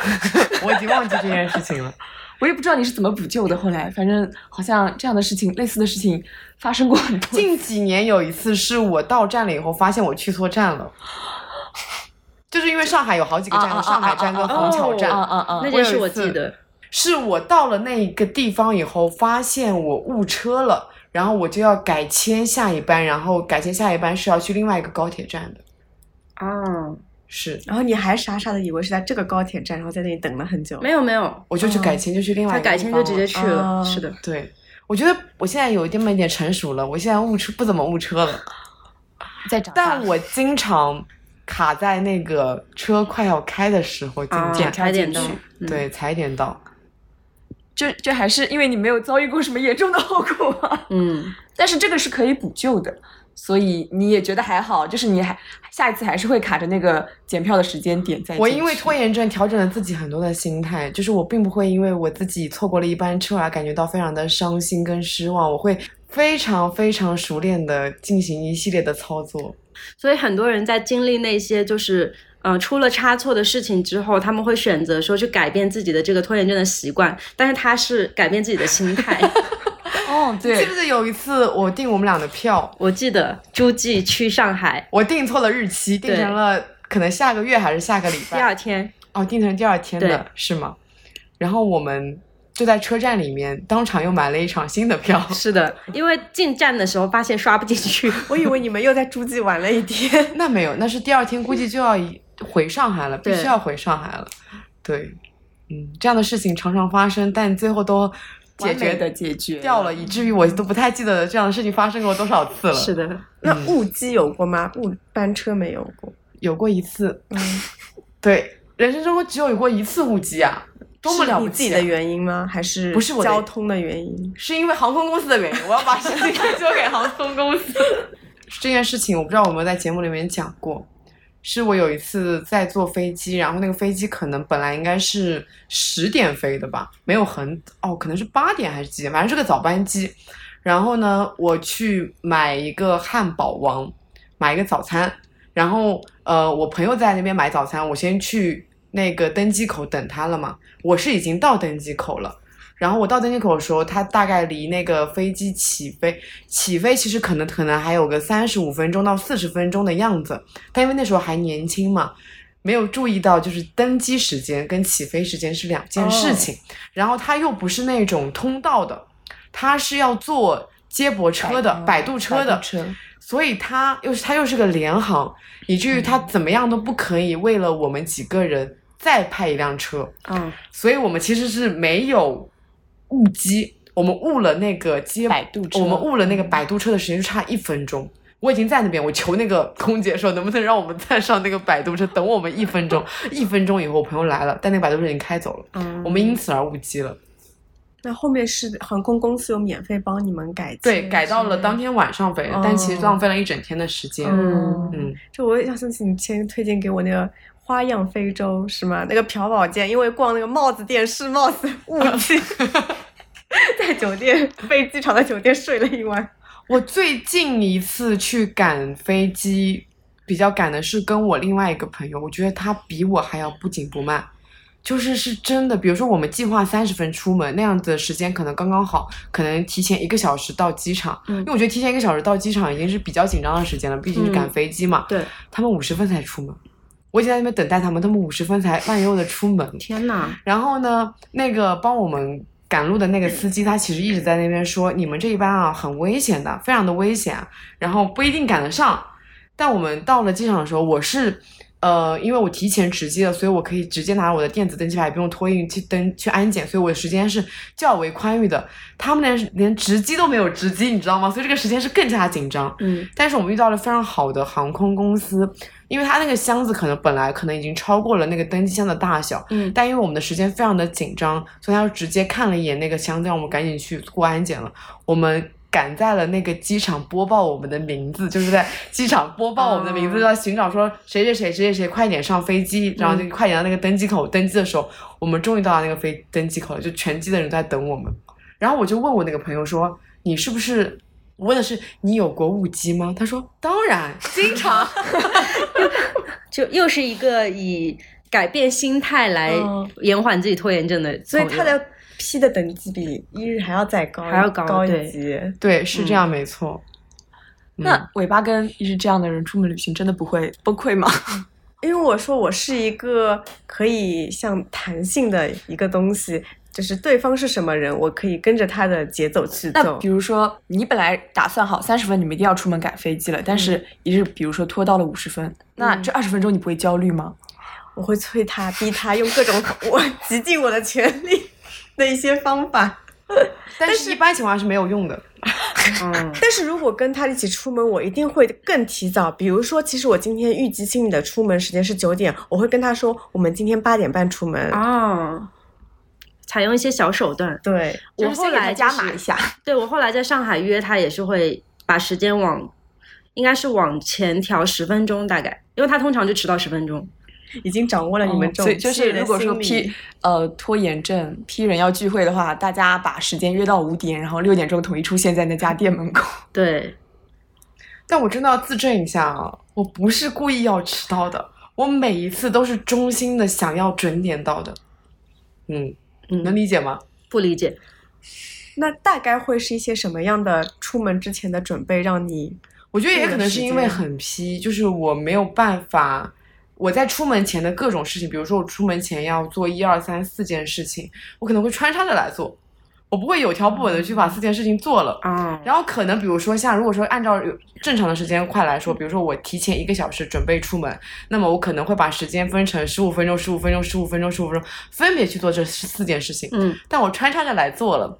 S2: 我已经忘记这件事情了。
S4: 我也不知道你是怎么补救的，后来反正好像这样的事情，类似的事情发生过很多。
S2: 近几年有一次是我到站了以后，发现我去错站了。就是因为上海有好几个站，
S4: 啊啊啊
S2: 上海站跟
S4: 啊啊
S2: 虹桥站，
S4: 啊啊啊！
S3: 那件事我
S2: 我有一次
S3: 记得。
S2: 是我到了那一个地方以后，发现我误车了，然后我就要改签下一班，然后改签下一班是要去另外一个高铁站的，
S3: 哦，
S2: 是，
S5: 然后你还傻傻的以为是在这个高铁站，然后在那里等了很久。
S3: 没有没有，
S2: 我就去改签，就去另外
S3: 他
S2: 一个地方
S3: 改签就直接
S2: 了
S3: 去了。
S5: 哦
S3: 是的，
S2: 对，我觉得我现在有这么一点成熟了，我现在误车不怎么误车了，
S4: 在长大
S2: 但我经常卡在那个车快要开的时候进
S3: 啊
S2: 站，
S3: 踩点
S4: 去，
S3: 嗯
S2: 对，踩点到。
S4: 就就还是因为你没有遭遇过什么严重的后果啊。
S3: 嗯，
S4: 但是这个是可以补救的，所以你也觉得还好，就是你还下一次还是会卡着那个检票的时间点在。
S2: 我因为拖延症调整了自己很多的心态，就是我并不会因为我自己错过了一班车而感觉到非常的伤心跟失望，我会非常非常熟练的进行一系列的操作。
S3: 所以很多人在经历那些就是呃出了差错的事情之后，他们会选择说去改变自己的这个拖延症的习惯，但是他是改变自己的心态。
S4: 哦，对
S2: 记
S4: 对
S2: 不，记得有一次我订我们俩的票，
S3: 我记得诸暨去上海
S2: 我订错了日期，订成了可能下个月还是下个礼拜第。
S3: 二天，
S2: 哦，订成第二天的是吗？然后我们就在车站里面当场又买了一场新的票。
S3: 是的，因为进站的时候发现刷不进去。
S5: 我以为你们又在诸暨玩了一天。
S2: 那没有，那是第二天估计就要回上海了，必须要回上海了。对，嗯，这样的事情常常发生，但最后都解决
S4: 的解决
S2: 掉了，以至于我都不太记得这样的事情发生过多少次了。
S3: 是的，
S5: 那误机有过吗？误班车没有过。
S2: 有过一次，
S5: 嗯，
S2: 对，人生中只有过一次误机啊，多么
S5: 是
S2: 了不起、啊！
S5: 你自己的原因吗？还是
S2: 不是我
S5: 交通的原因？
S2: 是因为航空公司的原因，我要把事情归咎给航空公司。这件事情我不知道我有没有在节目里面讲过，是我有一次在坐飞机，然后那个飞机可能本来应该是十点飞的吧，没有很哦，可能是八点还是几点，反正是个早班机。然后呢，我去买一个汉堡王，买一个早餐，然后呃，我朋友在那边买早餐，我先去那个登机口等他了嘛。我是已经到登机口了。然后我到登机口的时候，它大概离那个飞机起飞，起飞其实可能可能还有个三十五分钟到四十分钟的样子，但因为那时候还年轻嘛，没有注意到就是登机时间跟起飞时间是两件事情。然后它又不是那种通道的，它是要坐接驳车的、摆渡车的，所以它又是它又是个联航，以至于它怎么样都不可以为了我们几个人再派一辆车。
S3: 嗯，
S2: 所以我们其实是没有误机，我们误了那个接
S4: 摆渡车
S2: 我们误了那个摆渡车的时间就差一分钟。我已经在那边，我求那个空姐说能不能让我们再上那个摆渡车，等我们一分钟。一分钟以后，我朋友来了，但那个摆渡车已经开走了，
S3: 嗯
S2: 我们因此而误机了。
S5: 那后面是航空公司有免费帮你们改签，
S2: 对，改到了当天晚上飞的，但其实浪费了一整天的时间。
S5: 嗯
S2: 嗯，
S5: 就我也想请你先推荐给我那个花样非洲是吗？那个朴宝剑，因为逛那个帽子店试帽子误记，在酒店飞机场的酒店睡了一晚。
S2: 我最近一次去赶飞机，比较赶的是跟我另外一个朋友，我觉得他比我还要不紧不慢，就是是真的。比如说我们计划三十分出门，那样子的时间可能刚刚好，可能提前一个小时到机场，
S3: 嗯
S2: 因为我觉得提前一个小时到机场已经是比较紧张的时间了，毕竟是赶
S3: 嗯
S2: 飞机嘛。
S3: 对，
S2: 他们五十分才出门，我已经在那边等待他们，他们五十分才慢悠悠的出门。
S3: 天哪，
S2: 然后呢，那个帮我们赶路的那个司机，他其实一直在那边说，你们这一班啊很危险的，非常的危险，然后不一定赶得上。但我们到了机场的时候，我是，呃，因为我提前值机了，所以我可以直接拿我的电子登机牌，也不用托运去登去安检，所以我的时间是较为宽裕的。他们连连值机都没有值机，你知道吗？所以这个时间是更加紧张。
S3: 嗯
S2: 但是我们遇到了非常好的航空公司，因为它那个箱子可能本来可能已经超过了那个登机箱的大小，
S3: 嗯
S2: 但因为我们的时间非常的紧张，所以他就直接看了一眼那个箱子，让我们赶紧去过安检了。我们赶在了那个机场播报我们的名字，就是在机场播报我们的名字，
S3: 哦
S2: 要寻找说谁谁谁谁谁谁快点上飞机，然后就快点到那个登机口登机的时候，我们终于到了那个飞登机口了，就全机的人都在等我们。然后我就问我那个朋友说：“你是不是？”我问的是你有过误机吗？他说：“当然，经常。
S3: 就又是一个以改变心态来
S5: 嗯
S3: 延缓自己拖延症的
S5: 所以他的 P 的等级比一日还要再高，
S3: 还要高
S5: 高一级。”
S2: 对，是这样，没错。嗯
S4: 那尾巴跟一日这样的人出门旅行真的不会崩溃吗？
S5: 因为我说我是一个可以像弹性的一个东西，就是对方是什么人，我可以跟着他的节奏去走
S4: 那比。如说你本来打算好三十分你们一定要出门赶飞机了，但是一日比如说拖到了五十分，那这二十分钟你不会焦虑吗？
S5: 我会催他，逼他用各种 我极尽我的全力的一些方法。
S2: 但是一般情况下是没有用的。
S3: 嗯，
S5: 但是如果跟他一起出门，我一定会更提早。比如说，其实我今天预计心里的出门时间是九点，我会跟他说，我们今天八点半出门。
S3: 哦，采用一些小手段。
S5: 对，
S3: 我后来就是
S4: 加码一下。
S3: 对我后来在上海约他也是会把时间往，应该是往前调十分钟大概，因为他通常就迟到十分钟。
S5: 已经掌握了你们这种
S4: 哦所以就是如果说
S5: 心理
S4: P 呃拖延症 P 人要聚会的话，大家把时间约到五点，然后六点钟统一出现在那家店门口。
S3: 对，
S2: 但我真的要自证一下啊，我不是故意要迟到的，我每一次都是衷心的想要准点到的。嗯，
S3: 你
S2: 能理解吗？
S3: 不理解。
S5: 那大概会是一些什么样的出门之前的准备，让你
S2: 我觉得也可能是因为很批，就是我没有办法。我在出门前的各种事情，比如说我出门前要做一二三四件事情，我可能会穿插着来做，我不会有条不紊的去把四件事情做了。
S3: 啊、
S2: 然后可能比如说像如果说按照有正常的时间快来说，比如说我提前一个小时准备出门，那么我可能会把时间分成十五分钟、十五分钟、十五分钟、十五分钟，分别去做这四件事情。
S3: 嗯，
S2: 但我穿插着来做了。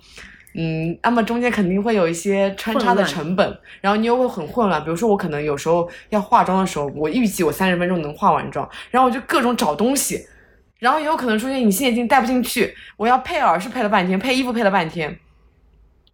S2: 嗯，那么中间肯定会有一些穿插的成本，然后你又会很混乱。比如说，我可能有时候要化妆的时候，我预计我三十分钟能化完妆，然后我就各种找东西，然后也有可能出现隐形眼镜戴不进去，我要配耳饰配了半天，配衣服配了半天，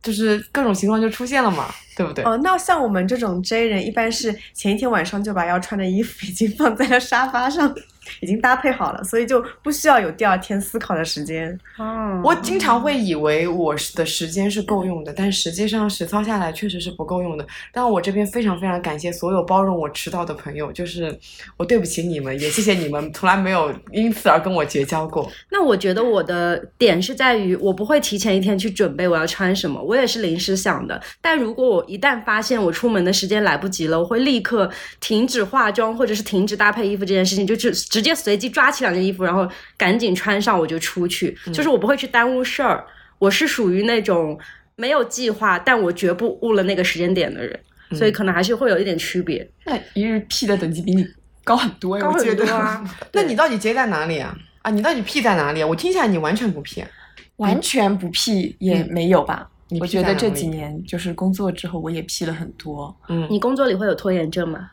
S2: 就是各种情况就出现了嘛，对不对？
S5: 哦，那像我们这种 J 人，一般是前一天晚上就把要穿的衣服已经放在了沙发上，已经搭配好了，所以就不需要有第二天思考的时间。
S3: 哦，
S2: 我经常会以为我的时间是够用的，但实际上实操下来确实是不够用的。但我这边非常非常感谢所有包容我迟到的朋友，就是我对不起你们，也谢谢你们从来没有因此而跟我绝交过。
S3: 那我觉得我的点是在于，我不会提前一天去准备我要穿什么，我也是临时想的。但如果我一旦发现我出门的时间来不及了，我会立刻停止化妆，或者是停止搭配衣服这件事情，就直直接随机抓起两件衣服，然后赶紧穿上我就出去。就是我不会去耽误事儿，我是属于那种没有计划，但我绝不误了那个时间点的人。所以可能还是会有一点区别，
S4: 那一日 P 的等级比你高很多呀，
S3: 高
S4: 我觉得。
S3: 很多啊。
S2: 那你到底 J 在哪里啊？啊，你到底 P 在哪里啊？我听起来你完全不 P 啊。
S4: 完全不 P 也没有吧？
S2: 你
S4: 我觉得这几年就是工作之后，我也 P 了很多，
S2: 嗯，
S3: 你工作里会有拖延症吗？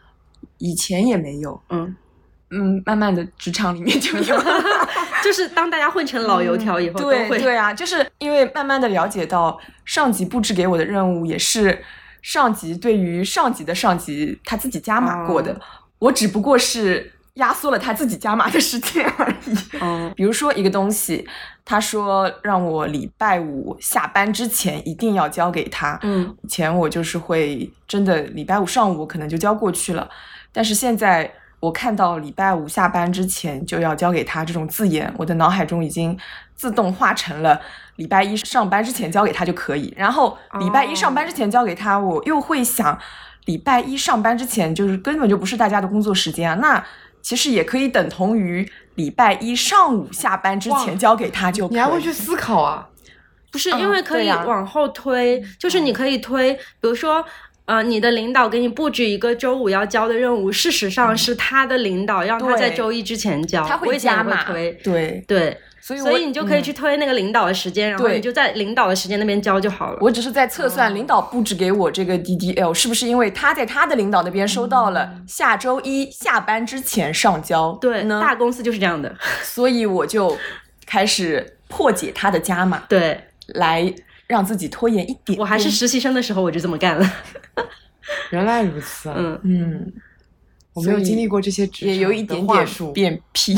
S4: 以前也没有。
S3: 嗯，
S4: 嗯，慢慢的职场里面就有。
S3: 就是当大家混成老油条以后，
S4: 对对啊，就是因为慢慢的了解到上级布置给我的任务也是上级对于上级的上级他自己加码过的，
S3: 哦
S4: 我只不过是压缩了他自己加码的时间而已。
S3: 嗯
S4: 比如说一个东西，他说让我礼拜五下班之前一定要交给他。
S3: 嗯
S4: 以前我就是会真的礼拜五上午可能就交过去了，但是现在我看到礼拜五下班之前就要交给他这种字眼，我的脑海中已经自动化成了礼拜一上班之前交给他就可以。然后礼拜一上班之前交给他，我又会想，礼拜一上班之前就是根本就不是大家的工作时间啊，那其实也可以等同于礼拜一上午下班之前交给他就可以。
S2: 你还会去思考啊？
S3: 不是，
S4: 嗯
S3: 因为可以往后推，就是你可以推，比如说。呃，你的领导给你布置一个周五要交的任务，事实上是他的领导让他在周一之前交。
S4: 他会加码
S3: 推，
S4: 对，
S3: 对，
S4: 所以
S3: 所以你就可以
S4: 嗯
S3: 去推那个领导的时间，然后你就在领导的时间那边交就好了。
S4: 我只是在测算领导布置给我这个 DDL 是不是因为他在他的领导那边收到了下周一下班之前上交，
S3: 对，
S4: 呢，
S3: 大公司就是这样的。
S4: 所以我就开始破解他的加码，
S3: 对
S4: 来让自己拖延一点。
S3: 我还是实习生的时候我就这么干了。
S2: 原来如此啊！
S3: 嗯，
S4: 嗯，
S2: 我没有经历过这些职
S4: 也有一
S2: 场的
S4: 点点
S2: 话术。
S4: 变 P。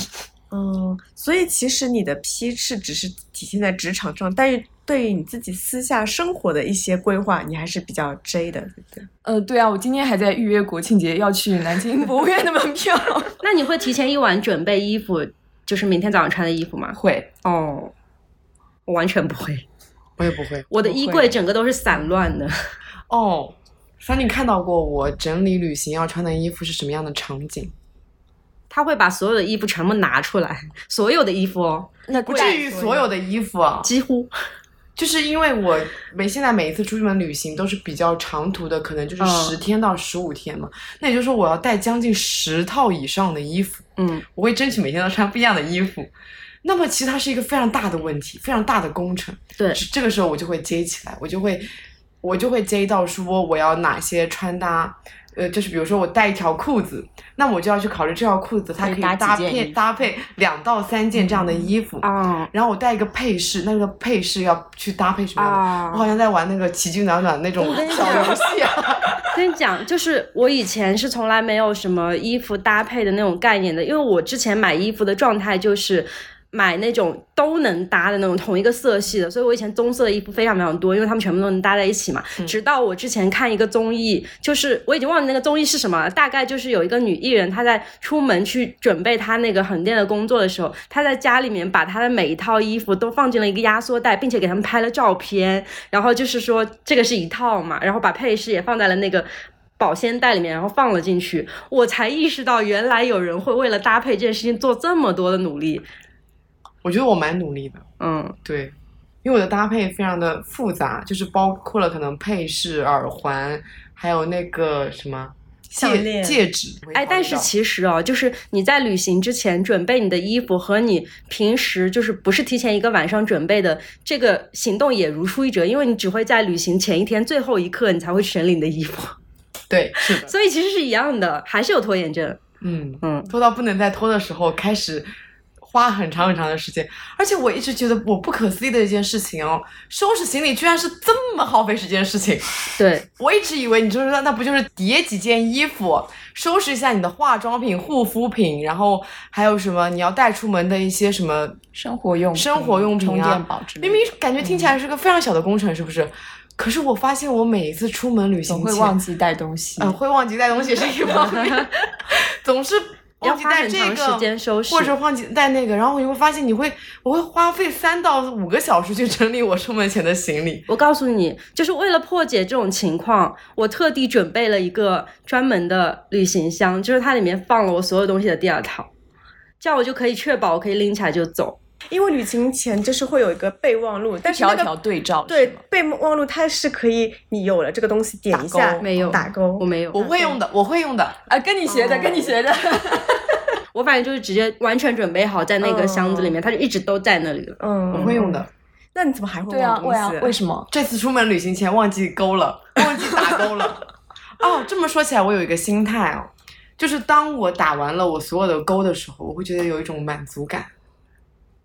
S5: 嗯，所以其实你的 P 是只是体现在职场上，但是对于你自己私下生活的一些规划，你还是比较 J 的，对不对？
S4: 呃，对啊，我今天还在预约国庆节要去南京博物院的门票。
S3: 那你会提前一晚准备衣服，就是明天早上穿的衣服吗？
S4: 会，
S3: 哦，我完全不会，
S2: 我也不会
S3: 我的衣柜整个都是散乱的。
S2: 哦。三你看到过我整理旅行要穿的衣服是什么样的场景？
S3: 他会把所有的衣服全部拿出来，所有的衣服哦，
S4: 那
S2: 不至于所有的衣服啊，
S3: 几乎。
S2: 就是因为我每现在每一次出去门旅行都是比较长途的，可能就是
S3: 嗯
S2: 十天到十五天嘛。那也就是说我要带将近十套以上的衣服，
S3: 嗯，
S2: 我会争取每天都穿不一样的衣服。那么其实它是一个非常大的问题，非常大的工程。
S3: 对
S2: 这这个时候我就会接起来，我就会我就会接到说我要哪些穿搭。呃，就是比如说我带一条裤子，那我就要去考虑这条裤子它可以
S4: 搭
S2: 配搭配两到三件这样的衣服。
S3: 啊
S2: 然后我带一个配饰，那个配饰要去搭配什么样的？
S3: 啊
S2: 我好像在玩那个奇迹暖暖那种小游戏啊。
S3: 跟你讲，就是我以前是从来没有什么衣服搭配的那种概念的，因为我之前买衣服的状态就是。买那种都能搭的那种同一个色系的，所以我以前棕色的衣服非常非常多，因为他们全部都能搭在一起嘛。直到我之前看一个综艺，就是我已经忘记那个综艺是什么了，大概就是有一个女艺人，她在出门去准备她那个横店的工作的时候，她在家里面把她的每一套衣服都放进了一个压缩袋，并且给他们拍了照片，然后就是说这个是一套嘛，然后把配饰也放在了那个。保鲜袋里面，然后放了进去，我才意识到原来有人会为了搭配这件事情做这么多的努力。
S2: 我觉得我蛮努力的，
S3: 嗯，
S2: 对，因为我的搭配非常的复杂，就是包括了可能配饰、耳环，还有那个什么
S5: 项链
S2: 戒指。
S3: 哎，但是其实哦，就是你在旅行之前准备你的衣服和你平时就是不是提前一个晚上准备的这个行动也如出一辙，因为你只会在旅行前一天最后一刻你才会整理你的衣服，
S2: 对，是的，
S3: 所以其实是一样的，还是有拖延症。
S2: 嗯，
S3: 嗯，
S2: 拖到不能再拖的时候，开始花很长很长的时间。而且我一直觉得我不可思议的一件事情哦，收拾行李居然是这么耗费时间的事情。
S3: 对，
S2: 我一直以为你就是说，那不就是叠几件衣服，收拾一下你的化妆品、护肤品，然后还有什么你要带出门的一些什么
S4: 生活用
S2: 生活用品
S4: 充
S2: 啊
S4: 电宝之类的，
S2: 明明感觉听起来是个非常小的工程，是不是？可是我发现我每一次出门旅行
S4: 总会忘记带东西。
S2: 呃，会忘记带东西是一方面，总是忘记带这
S3: 很长时
S2: 个，
S3: 间收拾
S2: 或者忘记带那个，然后你会发现你会，我会花费三到五个小时去整理我出门前的行李。
S3: 我告诉你，就是为了破解这种情况，我特地准备了一个专门的旅行箱，就是它里面放了我所有东西的第二套，这样我就可以确保我可以拎起来就走。
S5: 因为旅行前就是会有一个备忘录，但是那个
S4: 条条对照，
S5: 对备忘录它是可以，你有了这个东西点一下
S4: 打勾
S3: 没有
S5: 打勾，
S3: 我没有，
S2: 我会用的，我会用的。
S4: 啊，跟你学的，跟你学的。
S3: 我反正就是直接完全准备好在那个箱子里面，它就一直都在那里了。
S5: 嗯，
S2: 我会用的。
S5: 那你怎么还会
S4: 对啊，
S5: 忘东西？，
S4: 为什么？
S2: 这次出门旅行前忘记勾了，忘记打勾了。哦，这么说起来，我有一个心态哦，就是当我打完了我所有的勾的时候，我会觉得有一种满足感。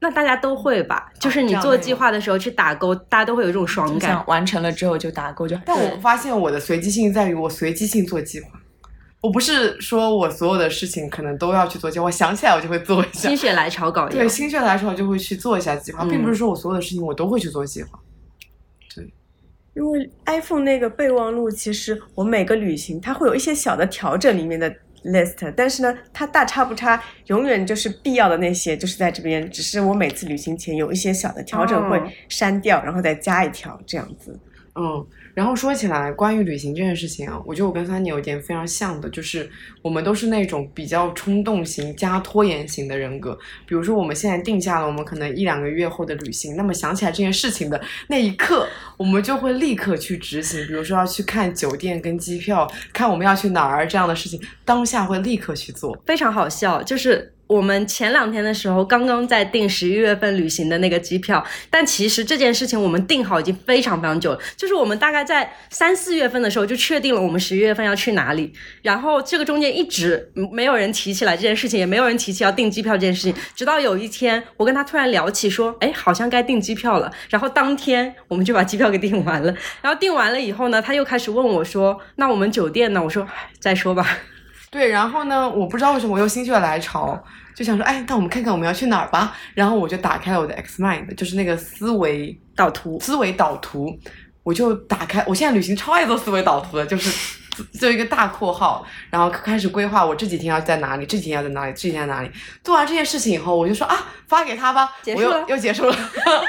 S3: 那大家都会吧？就是你做计划的时候去打勾，大家都会有一种爽感。
S4: 完成了之后就打勾就。
S2: 但我发现我的随机性在于我随机性做计划，我不是说我所有的事情可能都要去做计划，我想起来我就会做一下
S3: 心。血来潮搞一
S2: 下
S3: 对，
S2: 心血来潮就会去做一下计划，
S3: 嗯
S2: 并不是说我所有的事情我都会去做计划。
S5: 对因为 iPhone 那个备忘录，其实我每个旅行它会有一些小的调整里面的 list，但是呢，它大差不差，永远就是必要的那些就是在这边，只是我每次旅行前有一些小的调整
S3: 哦
S5: 会删掉，然后再加一条这样子。
S2: 嗯，然后说起来，关于旅行这件事情啊，我觉得我跟三妮有一点非常像的，就是我们都是那种比较冲动型加拖延型的人格。比如说，我们现在定下了我们可能一两个月后的旅行，那么想起来这件事情的那一刻，我们就会立刻去执行。比如说要去看酒店跟机票，看我们要去哪儿这样的事情，当下会立刻去做。
S3: 非常好笑，就是我们前两天的时候刚刚在订十一月份旅行的那个机票，但其实这件事情我们订好已经非常非常久了，就是我们大概在三四月份的时候就确定了我们十一月份要去哪里，然后这个中间一直没有人提起来这件事情，也没有人提起要订机票这件事情，直到有一天我跟他突然聊起说，哎，好像该订机票了，然后当天我们就把机票给订完了，然后订完了以后呢，他又开始问我说，那我们酒店呢？我说，唉再说吧。
S2: 对，然后呢，我不知道为什么我又心血来潮，就想说，哎，那我们看看我们要去哪儿吧。然后我就打开了我的 X Mind，就是那个思维
S3: 导图
S2: 思维导图，我就打开，我现在旅行超爱做思维导图的，就是就一个大括号，然后开始规划我这几天要在哪里，这几天要在哪里，这几天在哪里。做完这件事情以后，我就说啊，发给他吧，我又
S3: 结束了
S2: 又结束了。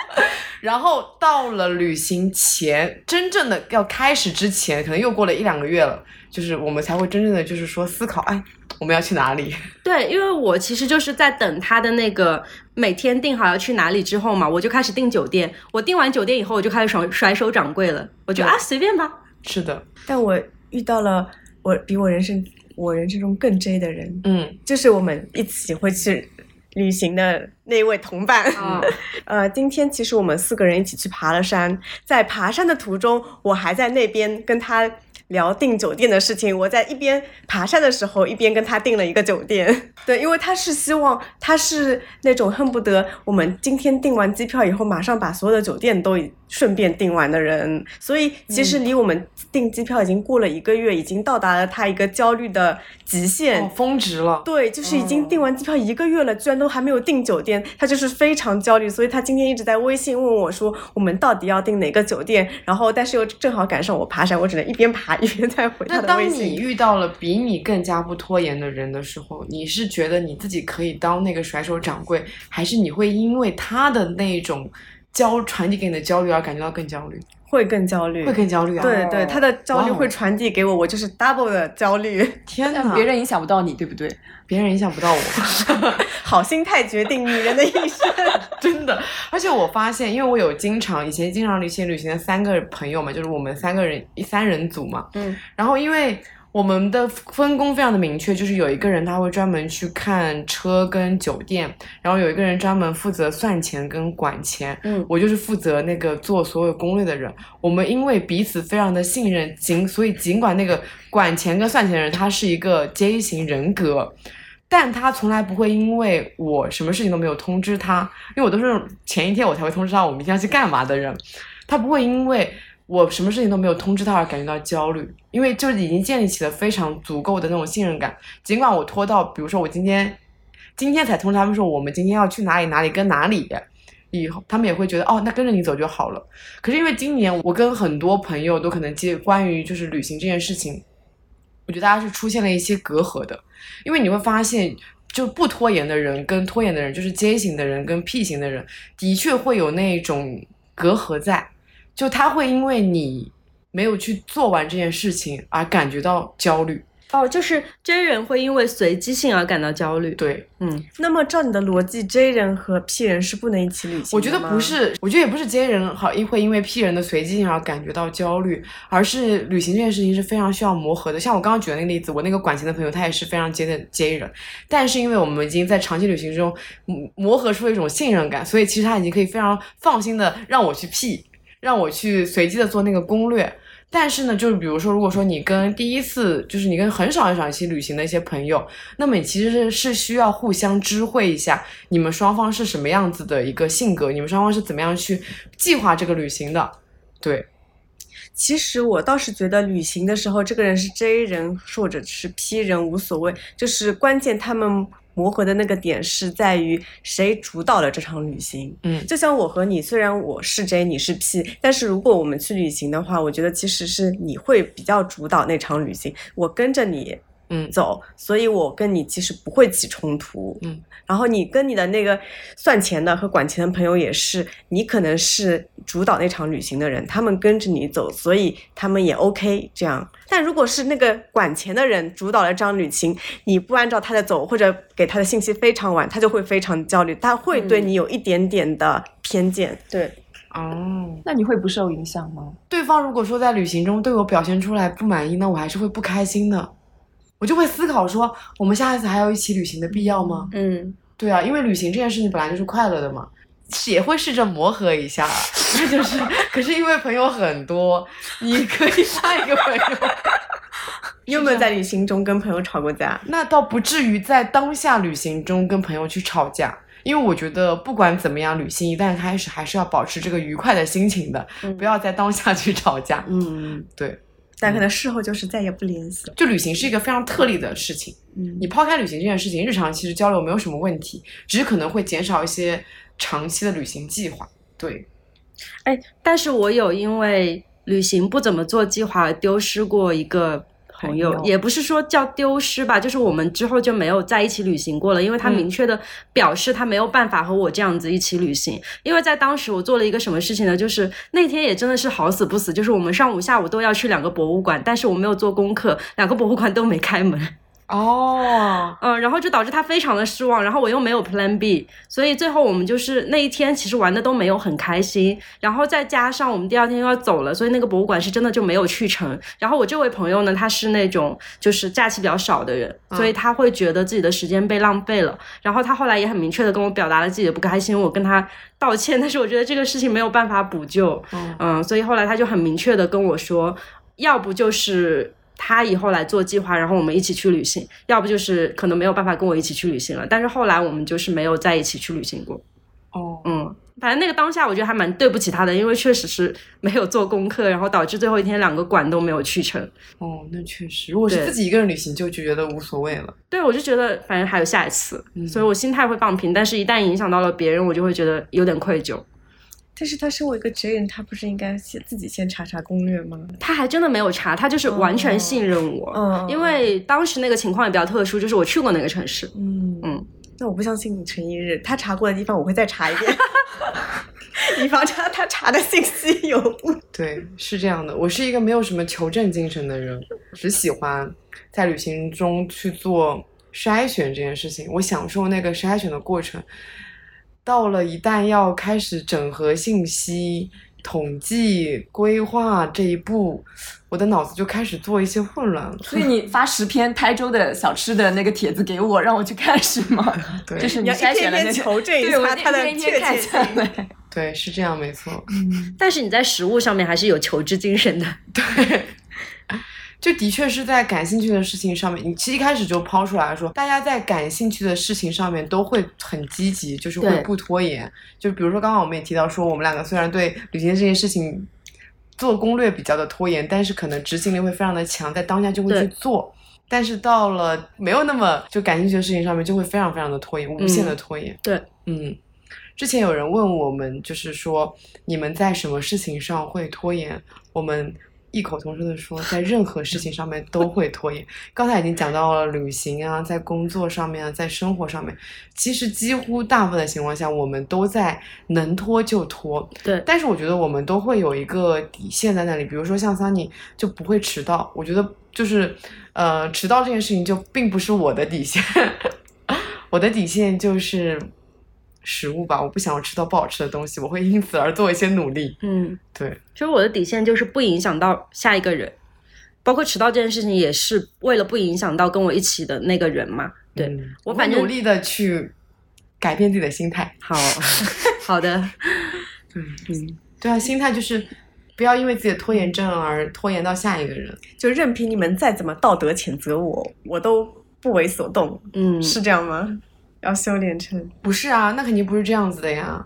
S2: 然后到了旅行前，真正的要开始之前，可能又过了一两个月了，就是我们才会真正的就是说思考，哎，我们要去哪里？
S3: 对，因为我其实就是在等他的那个每天定好要去哪里之后嘛，我就开始订酒店。我订完酒店以后，我就开始甩甩手掌柜了。我就
S2: 对
S3: 啊随便吧，
S2: 是的，
S5: 但我遇到了我比我人生我人生中更 J 的人，
S2: 嗯，
S5: 就是我们一起会去旅行的那位同伴。
S2: 嗯
S5: 呃，今天其实我们四个人一起去爬了山，在爬山的途中，我还在那边跟他聊订酒店的事情。我在一边爬山的时候，一边跟他订了一个酒店。对，因为他是希望，他是那种恨不得我们今天订完机票以后，马上把所有的酒店都顺便订完的人。所以其实离我们订机票已经过了一个月，已经到达了他一个焦虑的极限。
S2: 哦，峰值了。
S5: 对，就是已经订完机票一个月了，居然都还没有订酒店，他就是非常焦虑，所以他今天一直在微信问我说，我们到底要订哪个酒店？然后，但是又正好赶上我爬山，我只能一边爬一边在回他
S2: 那
S5: 的微
S2: 当你。遇到了比你更加不拖延的人的时候，你是觉得你自己可以当那个甩手掌柜，还是你会因为他的那种焦传递给你的焦虑而感觉到更焦虑？
S5: 会更焦虑，
S2: 会更焦虑啊？
S5: 对对，他的焦虑会传递给我，我就是 double 的焦虑。
S2: 天哪，
S4: 别人影响不到你，对不对？
S2: 别人影响不到我。
S5: 好心态决定女人的一生。
S2: 真的，而且我发现，因为我有经常以前经常旅行旅行的三个朋友嘛，就是我们三个人一三人组嘛，
S5: 嗯，
S2: 然后因为我们的分工非常的明确，就是有一个人他会专门去看车跟酒店，然后有一个人专门负责算钱跟管钱，
S5: 嗯
S2: 我就是负责那个做所有攻略的人。我们因为彼此非常的信任，尽所以尽管那个管钱跟算钱的人他是一个 J 型人格。但他从来不会因为我什么事情都没有通知他，因为我都是前一天我才会通知他我明天要去干嘛的人，他不会因为我什么事情都没有通知他而感觉到焦虑，因为就已经建立起了非常足够的那种信任感。尽管我拖到，比如说我今天今天才通知他们说我们今天要去哪里哪里跟哪里，以后他们也会觉得哦，那跟着你走就好了。可是因为今年我跟很多朋友都可能接关于就是旅行这件事情，我觉得大家是出现了一些隔阂的，因为你会发现。就不拖延的人跟拖延的人，就是 J 型的人跟 P 型的人，的确会有那种隔阂在，就他会因为你没有去做完这件事情而感觉到焦虑。
S3: 哦，就是 J 人会因为随机性而感到焦虑。
S2: 对，
S3: 嗯，
S5: 那么照你的逻辑，J 人和 P 人是不能一起旅行的
S2: 我觉得不是，我觉得也不是 J 人好因会因为 P 人的随机性而感觉到焦虑，而是旅行这件事情是非常需要磨合的。像我刚刚举的那个例子，我那个管钱的朋友他也是非常 J 的 J 人，但是因为我们已经在长期旅行中嗯磨合出了一种信任感，所以其实他已经可以非常放心的让我去 P，让我去随机的做那个攻略。但是呢，就是比如说，如果说你跟第一次，就是你跟很少很少一起旅行的一些朋友，那么你其实是是需要互相知会一下，你们双方是什么样子的一个性格，你们双方是怎么样去计划这个旅行的。对，
S5: 其实我倒是觉得旅行的时候，这个人是 J 人或者是 P 人无所谓，就是关键他们磨合的那个点是在于谁主导了这场旅行。
S2: 嗯
S5: 就像我和你，虽然我是 J，你是 P，但是如果我们去旅行的话，我觉得其实是你会比较主导那场旅行，我跟着你
S2: 嗯
S5: 走，所以我跟你其实不会起冲突。
S2: 嗯，
S5: 然后你跟你的那个算钱的和管钱的朋友也是，你可能是主导那场旅行的人，他们跟着你走，所以他们也 OK 这样。但如果是那个管钱的人主导了这场旅行，你不按照他的走，或者给他的信息非常晚，他就会非常焦虑，他会对你有一点点的偏见。对，
S2: 哦，
S4: 那你会不受影响吗？
S2: 对方如果说在旅行中对我表现出来不满意，那我还是会不开心的，我就会思考说，我们下一次还有一起旅行的必要吗？
S5: 嗯，
S2: 对啊，因为旅行这件事情本来就是快乐的嘛，也会试着磨合一下，那就是，可是因为朋友很多，你可以下一个朋友。
S5: 你有没有在旅行中跟朋友吵过架？
S2: 那倒不至于在当下旅行中跟朋友去吵架，因为我觉得不管怎么样，旅行一旦开始，还是要保持这个愉快的心情的，不要在当下去吵架。
S5: 嗯，
S2: 对，
S5: 但可能事后就是再也不联系了。
S2: 就旅行是一个非常特例的事情。
S5: 嗯
S2: 你抛开旅行这件事情，日常其实交流没有什么问题，只是可能会减少一些长期的旅行计划。对，
S3: 哎，但是我有因为旅行不怎么做计划而丢失过一个朋友，也不是说叫丢失吧，就是我们之后就没有在一起旅行过了，因为他
S2: 嗯
S3: 明确的表示他没有办法和我这样子一起旅行。因为在当时我做了一个什么事情呢？就是那天也真的是好死不死，就是我们上午下午都要去两个博物馆，但是我没有做功课，两个博物馆都没开门。
S2: 哦，
S3: 嗯，然后就导致他非常的失望，然后我又没有 Plan B，所以最后我们就是那一天其实玩的都没有很开心，然后再加上我们第二天又要走了，所以那个博物馆是真的就没有去成。然后我这位朋友呢，他是那种就是假期比较少的人，所以他会觉得自己的时间被浪费了。然后他后来也很明确的跟我表达了自己的不开心，我跟他道歉，但是我觉得这个事情没有办法补救，嗯，所以后来他就很明确的跟我说，要不就是。他以后来做计划，然后我们一起去旅行；要不就是可能没有办法跟我一起去旅行了。但是后来我们就是没有在一起去旅行过。
S2: 哦，
S3: 嗯，反正那个当下我觉得还蛮对不起他的，因为确实是没有做功课，然后导致最后一天两个馆都没有去成。
S2: 哦，那确实，如果是自己一个人旅行，就觉得无所谓了。
S3: 对，我就觉得反正还有下一次，所以我心态会放平。但是一旦影响到了别人，我就会觉得有点愧疚。
S5: 但是他身为一个 J 人，他不是应该先自己先查查攻略吗？
S3: 他还真的没有查，他就是完全信任我。
S5: 嗯
S3: 因为当时那个情况也比较特殊，就是我去过那个城市。
S5: 嗯
S3: 嗯，
S5: 那我不相信你陈一日，他查过的地方我会再查一遍，以防他他查的信息有误。
S2: 对，是这样的。我是一个没有什么求证精神的人，只喜欢在旅行中去做筛选这件事情。我享受那个筛选的过程。到了一旦要开始整合信息、统计、规划这一步，我的脑子就开始做一些混乱了。
S4: 所以你发十篇台州的小吃的那个帖子给我，让我去看是吗？
S2: 对
S4: 就是你
S5: 你要一
S4: 筛选了那些，对，我
S5: 下他的
S4: 一篇一篇看
S5: 确切性。
S4: 下来。
S2: 对，是这样，没错。
S3: 但是你在食物上面还是有求知精神的。
S2: 对，就的确是在感兴趣的事情上面，你其实一开始就抛出来说，大家在感兴趣的事情上面都会很积极，就是会不拖延。就比如说刚刚我们也提到说，我们两个虽然对旅行这件事情做攻略比较的拖延，但是可能执行力会非常的强，在当下就会去做。但是到了没有那么就感兴趣的事情上面，就会非常非常的拖延，无限的拖延。
S3: 对，
S2: 嗯，之前有人问我们，就是说你们在什么事情上会拖延？我们异口同声的说，在任何事情上面都会拖延。刚才已经讲到了旅行啊，在工作上面啊，在生活上面，其实几乎大部分的情况下，我们都在能拖就拖。
S3: 对
S2: 但是我觉得我们都会有一个底线在那里，比如说像 Sunny 就不会迟到，我觉得就是呃迟到这件事情就并不是我的底线，我的底线就是食物吧，我不想要吃到不好吃的东西，我会因此而做一些努力。
S3: 嗯，
S2: 对，
S3: 其实我的底线就是不影响到下一个人，包括迟到这件事情也是为了不影响到跟我一起的那个人嘛。对，
S2: 嗯我会
S3: 我反正
S2: 努力的去改变自己的心态。
S3: 好好的，
S2: 嗯，对啊，心态就是不要因为自己的拖延症而拖延到下一个人。
S5: 就任凭你们再怎么道德谴责我，我都不为所动，
S3: 嗯，
S5: 是这样吗？要修炼成？
S2: 不是啊，那肯定不是这样子的呀。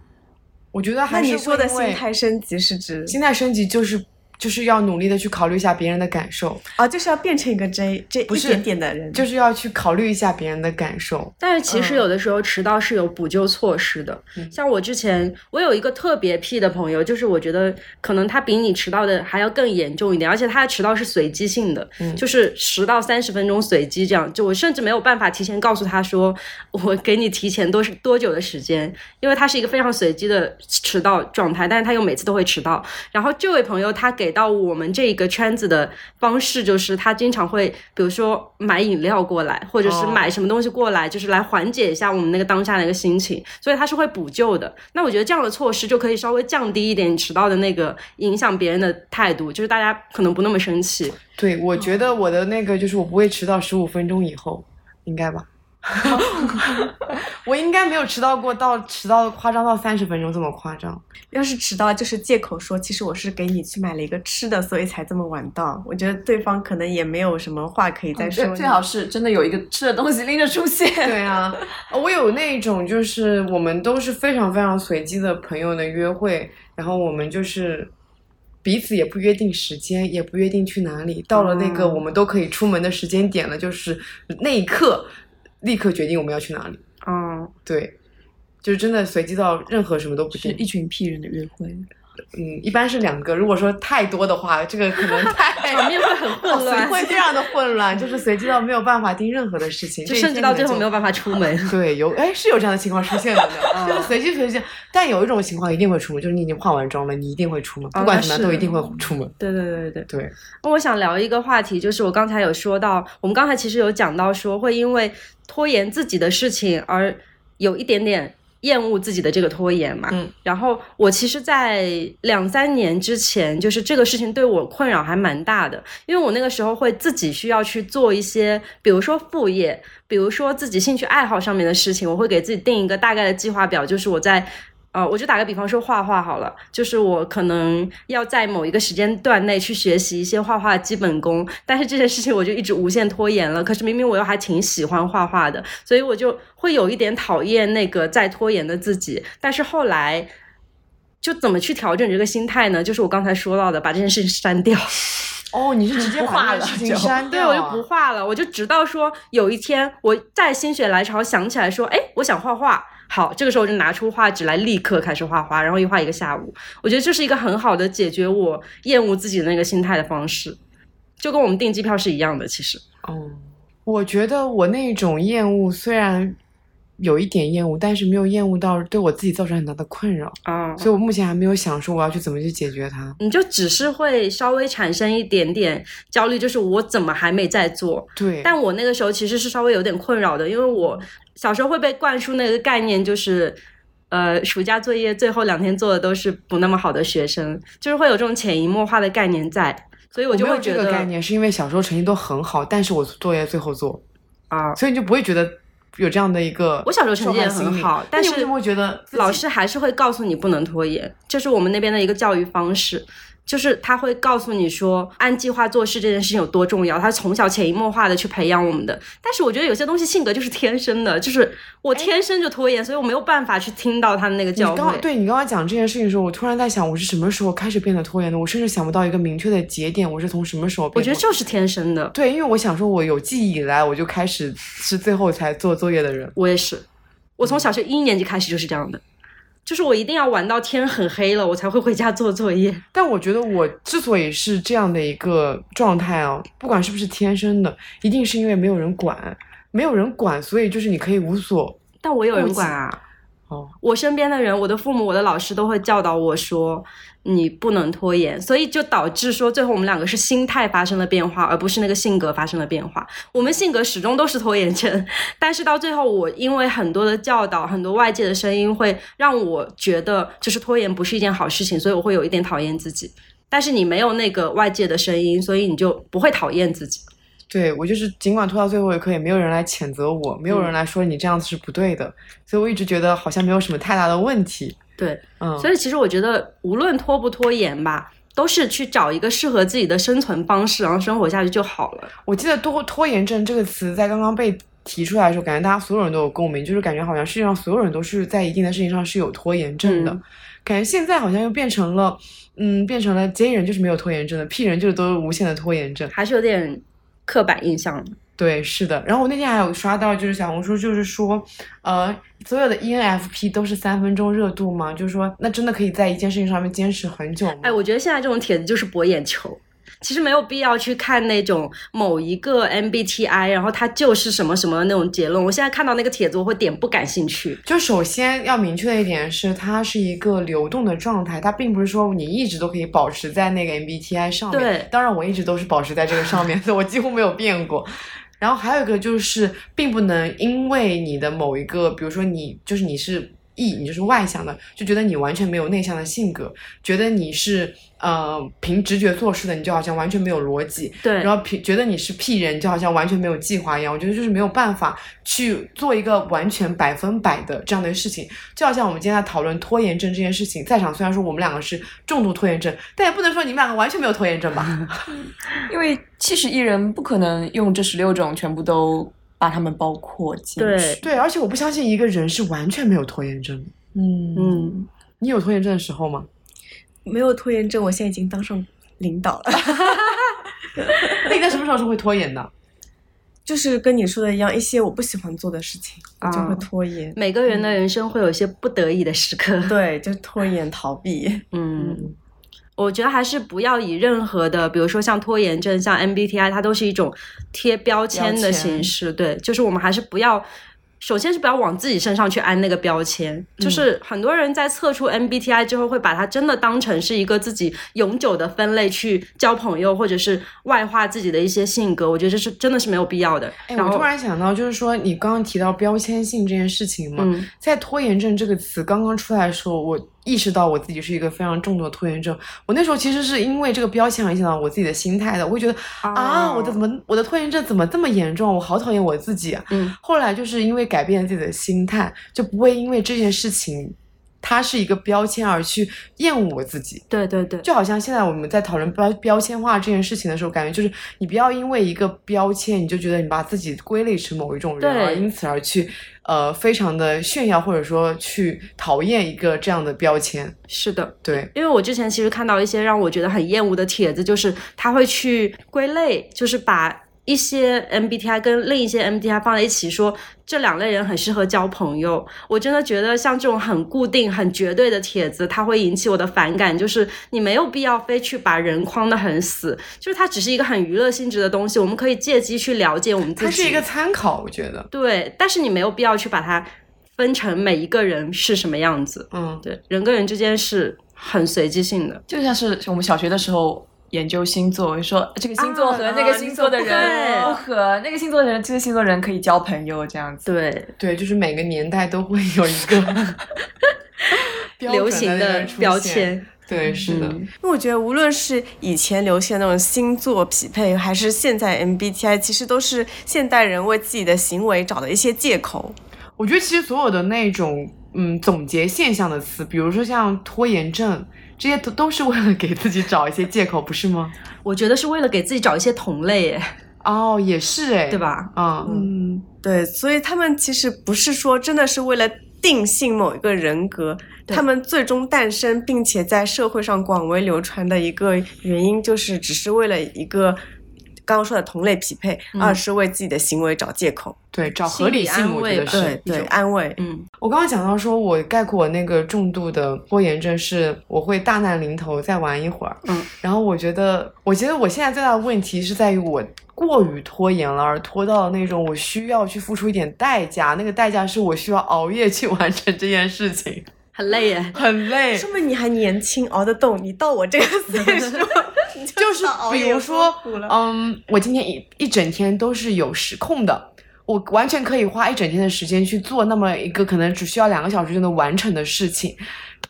S2: 我觉得
S5: 那
S2: 还是
S5: 你说的心态升级是指
S2: 心态升级就是就是要努力的去考虑一下别人的感受，
S5: 啊，就是要变成一个 J 这
S2: 不是
S5: 一点点的人，
S2: 就是要去考虑一下别人的感受。
S3: 但是其实
S5: 嗯
S3: 有的时候迟到是有补救措施的。
S2: 嗯
S3: 像我之前，我有一个特别屁的朋友，就是我觉得可能他比你迟到的还要更严重一点，而且他的迟到是随机性的，
S2: 嗯
S3: 就是十到三十分钟随机这样。就我甚至没有办法提前告诉他说，我给你提前多是多久的时间，因为他是一个非常随机的迟到状态，但是他又每次都会迟到。然后这位朋友他给到我们这个圈子的方式，就是他经常会，比如说买饮料过来，或者是
S2: 哦
S3: 买什么东西过来，就是来缓解一下我们那个当下的一个心情，所以他是会补救的。那我觉得这样的措施就可以稍微降低一点你迟到的那个影响别人的态度，就是大家可能不那么生气。
S2: 对，我觉得我的那个就是我不会迟到十五分钟以后，应该吧？我应该没有迟到过到迟到夸张到三十分钟这么夸张。
S5: 要是迟到就是借口说，其实我是给你去买了一个吃的，所以才这么晚到。我觉得对方可能也没有什么话可以再说你。
S4: 最最好是真的有一个吃的东西拎着出现。
S2: 对啊，我有那种就是我们都是非常非常随机的朋友的约会，然后我们就是彼此也不约定时间，也不约定去哪里，到了那个
S5: 哦
S2: 我们都可以出门的时间点了，就是那一刻立刻决定我们要去哪里。
S3: 嗯，
S2: 对，就是真的随机到任何什么都不定。
S4: 是一群屁人的约会。
S2: 嗯，一般是两个。如果说太多的话，这个可能太
S3: 场面会很混乱，
S2: 会非常的混乱，就是随机到没有办法定任何的事情，
S3: 就甚至到最后没有办法出门。
S2: 对，有哎是有这样的情况出现的呢，就是随机随机。但有一种情况一定会出门，就是你已经化完妆了，你一定会出门，不管怎么样都一定会出门。
S3: 对对对对
S2: 对。
S3: 那我想聊一个话题，就是我刚才有说到，我们刚才其实有讲到说会因为拖延自己的事情而有一点点。厌恶自己的这个拖延嘛，
S2: 嗯，
S3: 然后我其实，在两三年之前，就是这个事情对我困扰还蛮大的，因为我那个时候会自己需要去做一些，比如说副业，比如说自己兴趣爱好上面的事情，我会给自己定一个大概的计划表，就是我在。呃，我就打个比方说画画好了，就是我可能要在某一个时间段内去学习一些画画基本功，但是这件事情我就一直无限拖延了。可是明明我又还挺喜欢画画的，所以我就会有一点讨厌那个在拖延的自己。但是后来，就怎么去调整这个心态呢？就是我刚才说到的，把这件事情删掉。
S2: 哦，你是直接画了，删
S3: 掉？对，我就不画了，我就直到说有一天我在心血来潮想起来说，哎，我想画画。好，这个时候我就拿出画纸来，立刻开始画画，然后一画一个下午。我觉得这是一个很好的解决我厌恶自己的那个心态的方式，就跟我们订机票是一样的。其实，
S2: 哦，我觉得我那种厌恶虽然有一点厌恶，但是没有厌恶到对我自己造成很大的困扰
S3: 啊，
S2: 所以我目前还没有想说我要去怎么去解决它。
S3: 你就只是会稍微产生一点点焦虑，就是我怎么还没在做？
S2: 对，
S3: 但我那个时候其实是稍微有点困扰的，因为我。小时候会被灌输那个概念，就是，呃，暑假作业最后两天做的都是不那么好的学生，就是会有这种潜移默化的概念在，所以我就会觉得
S2: 这个概念是因为小时候成绩都很好，但是我作业最后做
S3: 啊，
S2: 所以你就不会觉得有这样的一个。
S3: 我小时候成绩也很好，但是
S2: 为什么会觉得
S3: 老师还是会告诉你不能拖延？这是我们那边的一个教育方式。就是他会告诉你说，按计划做事这件事情有多重要，他从小潜移默化的去培养我们的。但是我觉得有些东西性格就是天生的，就是我天生就拖延，所以我没有办法去听到他的那个教
S2: 诲。对你刚刚讲这件事情的时候，我突然在想，我是什么时候开始变得拖延的？我甚至想不到一个明确的节点，我是从什么时候？
S3: 我觉得就是天生的。
S2: 对，因为我想说，我有记忆以来，我就开始是最后才做作业的人。
S3: 我也是，我从小学一年级开始就是这样的。就是我一定要玩到天很黑了，我才会回家做作业。
S2: 但我觉得我之所以是这样的一个状态啊，不管是不是天生的，一定是因为没有人管，没有人管，所以就是你可以无所。
S3: 但我有人管啊。
S2: 哦，
S3: 我身边的人，我的父母、我的老师都会教导我说。你不能拖延，所以就导致说最后我们两个是心态发生了变化，而不是那个性格发生了变化。我们性格始终都是拖延症，但是到最后我因为很多的教导，很多外界的声音会让我觉得就是拖延不是一件好事情，所以我会有一点讨厌自己。但是你没有那个外界的声音，所以你就不会讨厌自己。
S2: 对我就是尽管拖到最后一刻，也没有人来谴责我，没有人来说你这样子是不对的，所以我一直觉得好像没有什么太大的问题。
S3: 对，
S2: 嗯，
S3: 所以其实我觉得，无论拖不拖延吧，都是去找一个适合自己的生存方式，然后生活下去就好了。
S2: 我记得“拖拖延症”这个词在刚刚被提出来的时候，感觉大家所有人都有共鸣，就是感觉好像世界上所有人都是在一定的事情上是有拖延症的。感觉现在好像又变成了，嗯，变成了 J 人就是没有拖延症的，P 人就是都无限的拖延症，
S3: 还是有点刻板印象。
S2: 对，是的。然后我那天还有刷到，就是小红书，就是说，呃，所有的 ENFP 都是三分钟热度吗？就是说，那真的可以在一件事情上面坚持很久吗？
S3: 哎，我觉得现在这种帖子就是博眼球。其实没有必要去看那种某一个 MBTI，然后它就是什么什么那种结论。我现在看到那个帖子，我会点不感兴趣。
S2: 就首先要明确的一点是，它是一个流动的状态，它并不是说你一直都可以保持在那个 MBTI 上面。
S3: 对，
S2: 当然我一直都是保持在这个上面，我几乎没有变过。然后还有一个就是，并不能因为你的某一个，比如说你就是你是 E，你就是外向的，就觉得你完全没有内向的性格，觉得你是。呃，凭直觉做事的你就好像完全没有逻辑，
S3: 对，
S2: 然后凭觉得你是 P 人，就好像完全没有计划一样。我觉得就是没有办法去做一个完全百分百的这样的事情。就好像我们今天在讨论拖延症这件事情，在场虽然说我们两个是重度拖延症，但也不能说你们两个完全没有拖延症吧？
S4: 因为七十亿人不可能用这十六种全部都把他们包括进
S3: 去。
S2: 对，而且我不相信一个人是完全没有拖延症。
S3: 嗯嗯，
S2: 你有拖延症的时候吗？
S5: 没有拖延症，我现在已经当上领导了。
S2: 那你在什么时候是会拖延的？
S5: 就是跟你说的一样，一些我不喜欢做的事情，我就会
S3: 啊
S5: 拖延。
S3: 每个人的人生会有一些不得已的时刻。
S5: 对，就拖延逃避。
S3: 嗯，我觉得还是不要以任何的，比如说像拖延症、像 MBTI，它都是一种贴标签的形式。对，就是我们还是不要。首先是不要往自己身上去安那个标签，就是很多人在测出 MBTI 之后，会把它真的当成是一个自己永久的分类去交朋友，或者是外化自己的一些性格。我觉得这是真的是没有必要的。
S2: 哎，我突然想到，就是说你刚刚提到标签性这件事情嘛，
S3: 嗯
S2: 在拖延症这个词刚刚出来的时候，我意识到我自己是一个非常重度的拖延症。我那时候其实是因为这个标签而影响到我自己的心态的，我会觉得、啊，我的怎么我的拖延症怎么这么严重？我好讨厌我自己啊！
S3: 嗯，
S2: 后来就是因为改变了自己的心态，就不会因为这件事情它是一个标签而去厌恶我自己。
S3: 对对对，
S2: 就好像现在我们在讨论标标签化这件事情的时候，感觉就是你不要因为一个标签，你就觉得你把自己归类成某一种人，而因此而去呃非常的炫耀或者说去讨厌一个这样的标签。
S3: 是的。
S2: 对，
S3: 因为我之前其实看到一些让我觉得很厌恶的帖子，就是他会去归类，就是把一些 MBTI 跟另一些 MBTI 放在一起说，这两类人很适合交朋友。我真的觉得像这种很固定、很绝对的帖子，它会引起我的反感。就是你没有必要非去把人框得很死，就是它只是一个很娱乐性质的东西，我们可以借机去了解我们自己。
S2: 它是一个参考，我觉得。
S3: 对，但是你没有必要去把它分成每一个人是什么样子。
S2: 嗯，
S3: 对，人跟人之间是很随机性的。
S4: 就像是我们小学的时候研究星座，说这个星座和那个星座的
S3: 啊
S4: 人
S3: 对
S4: 不合，那个星座的人这个星座人可以交朋友这样子。
S3: 对，
S2: 对，就是每个年代都会有一个
S3: 流行的标。签。
S2: 对，是的。
S3: 嗯
S5: 因为我觉得，无论是以前流行的那种星座匹配，还是现在 MBTI，其实都是现代人为自己的行为找的一些借口。
S2: 我觉得其实所有的那种嗯总结现象的词，比如说像拖延症，这些都都是为了给自己找一些借口，不是吗？
S3: 我觉得是为了给自己找一些同类，哎，
S2: 哦，也是哎，
S3: 对？吧？
S2: 嗯，
S5: 嗯，对，所以他们其实不是说真的是为了定性某一个人格，他们最终诞生并且在社会上广为流传的一个原因，就是只是为了一个刚刚说的同类匹配，
S3: 嗯
S5: 而是为自己的行为找借口，
S2: 对，找合理性，我觉得是
S5: 对对，
S2: 一种
S5: 安慰。
S3: 嗯，
S2: 我刚刚讲到说，我概括我那个重度的拖延症是，我会大难临头再玩一会儿。
S3: 嗯，
S2: 然后我觉得，我觉得我现在最大的问题是在于我过于拖延了，而拖到了那种我需要去付出一点代价，那个代价是我需要熬夜去完成这件事情，
S3: 很累耶。
S2: 很累。
S5: 说明你还年轻，熬得动。你到我这个岁数，
S2: 就是比如说嗯，我今天一一整天都是有时空的，我完全可以花一整天的时间去做那么一个可能只需要两个小时就能完成的事情，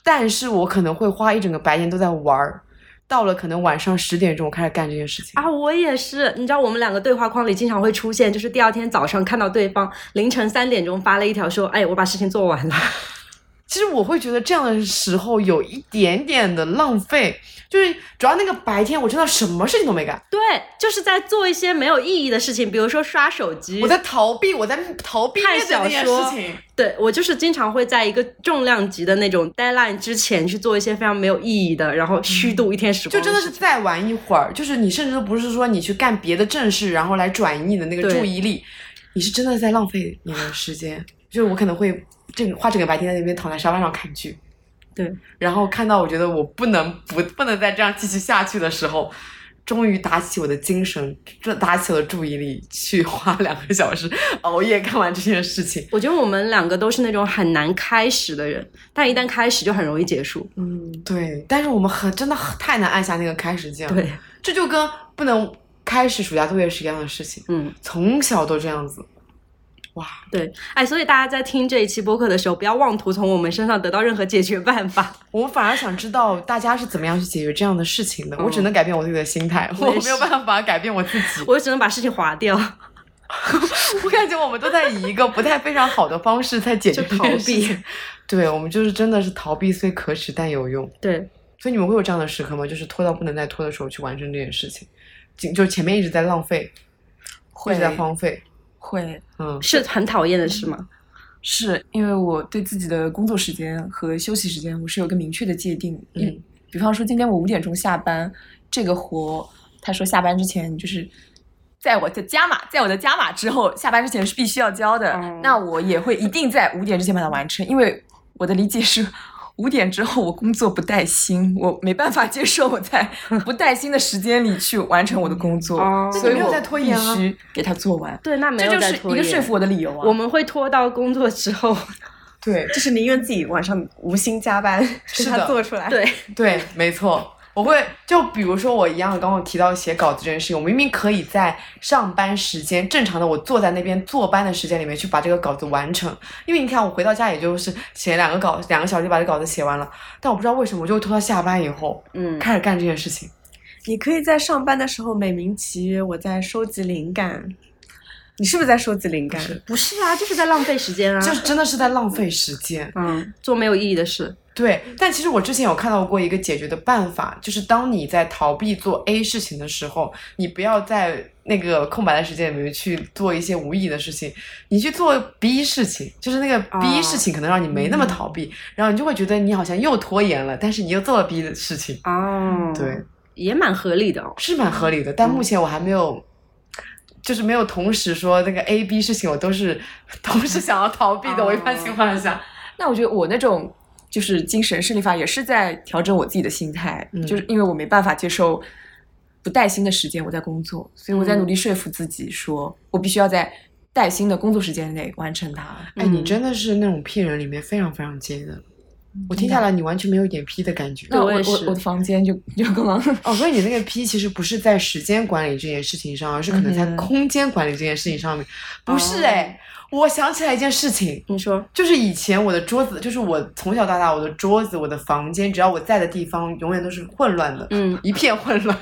S2: 但是我可能会花一整个白天都在玩儿，到了可能晚上十点钟我开始干这件事情。
S3: 啊，我也是。你知道我们两个对话框里经常会出现，就是第二天早上看到对方凌晨三点钟发了一条说：“哎，我把事情做完了。
S2: 其实我会觉得这样的时候有一点点的浪费，就是主要那个白天我真的什么事情都没干，”
S3: 对，就是在做一些没有意义的事情，比如说刷手机。
S2: 我在逃避，我在逃避
S3: 看小说。对我就是经常会在一个重量级的那种 deadline 之前去做一些非常没有意义的，然后虚度一天时光
S2: 就真的是再玩一会儿，就是你甚至都不是说你去干别的正事，然后来转移你的那个注意力，你是真的在浪费你的时间。就是我可能会整花整个白天在那边躺在沙发上看剧，
S3: 对，
S2: 然后看到我觉得我不能不不能再这样继续下去的时候，终于打起我的精神，这打起了注意力，去花两个小时熬夜看完这件事情。
S3: 我觉得我们两个都是那种很难开始的人，但一旦开始就很容易结束。
S5: 嗯，
S2: 对，但是我们很真的很太难按下那个开始键了。
S3: 对，
S2: 这就跟不能开始暑假作业是一样的事情。
S3: 嗯，
S2: 从小都这样子。哇，
S3: 对，哎，所以大家在听这一期播客的时候，不要妄图从我们身上得到任何解决办法。
S2: 我们反而想知道大家是怎么样去解决这样的事情的。我只能改变我自己的心态，
S3: 我
S2: 我没有办法改变我自己。
S3: 我只能把事情划掉，
S2: 我感觉我们都在以一个不太非常好的方式在解决
S3: 逃避。
S2: 对，我们就是真的是逃避虽可耻但有用。
S3: 对，
S2: 所以你们会有这样的时刻吗？就是拖到不能再拖的时候去完成这件事情，就就前面一直在浪费，一直在荒废。
S4: 会
S2: 嗯，
S3: 是很讨厌的事吗？
S4: 是因为我对自己的工作时间和休息时间我是有个明确的界定。
S2: 嗯
S4: 嗯，比方说今天我五点钟下班，这个活他说下班之前你就是在我的加码，在我的加码之后，下班之前是必须要交的，
S3: 哦
S4: 那我也会一定在五点之前把它完成，因为我的理解是。五点之后，我工作不带薪，我没办法接受我在不带薪的时间里去完成我的工作，
S3: 哦
S4: 所以我
S2: 没有在拖延啊
S4: 必须给它做完。
S3: 对，那没
S4: 这就是一个说服我的理由啊。
S3: 我们会拖到工作之后，
S2: 对
S5: 就是宁愿自己晚上无心加班，
S2: 是他
S5: 做出来。
S3: 对，
S2: 对，没错。我会就比如说我一样，刚刚提到写稿子这件事情，我明明可以在上班时间正常的我坐在那边坐班的时间里面去把这个稿子完成，因为你看我回到家也就是写两个稿，两个小时就把这稿子写完了，但我不知道为什么我就会拖到下班以后
S3: 嗯，
S2: 开始干这件事情。
S5: 你可以在上班的时候美名其曰我在收集灵感。你是不是在收集灵感？
S3: 不是啊，就是在浪费时间啊，
S2: 就是真的是在浪费时间。
S3: 嗯，做没有意义的事，
S2: 对，但其实我之前有看到过一个解决的办法，就是当你在逃避做 A 事情的时候，你不要在那个空白的时间里面去做一些无意义的事情，你去做 B 事情，就是那个 B
S3: 哦
S2: 事情可能让你没那么逃避，然后你就会觉得你好像又拖延了，但是你又做了 B 的事情，
S3: 哦，
S2: 对，
S3: 也蛮合理的哦。
S2: 是蛮合理的。但目前我还没有。就是没有同时说那个 A、B 事情，我都是 同时想要逃避的。我一般情况下，
S4: 那我觉得我那种就是精神胜利法，也是在调整我自己的心态，
S2: 嗯
S4: 就是因为我没办法接受不带薪的时间我在工作，所以我在
S3: 嗯
S4: 努力说服自己说，我必须要在带薪的工作时间内完成它。
S2: 哎，你
S3: 嗯
S2: 真的是那种 P 人里面非常非常尖的。我听下来，你完全没有一点 P 的感觉。
S4: 那我我
S3: 我
S4: 的房间就就刚刚
S2: 哦，所以你那个 P 其实不是在时间管理这件事情上，而是可能在空间管理这件事情上面。不是哎，我想起来一件事情，
S3: 你说，
S2: 就是以前我的桌子，就是我从小到大我的桌子、我的房间，只要我在的地方，永远都是混乱的，
S3: 嗯，
S2: 一片混乱。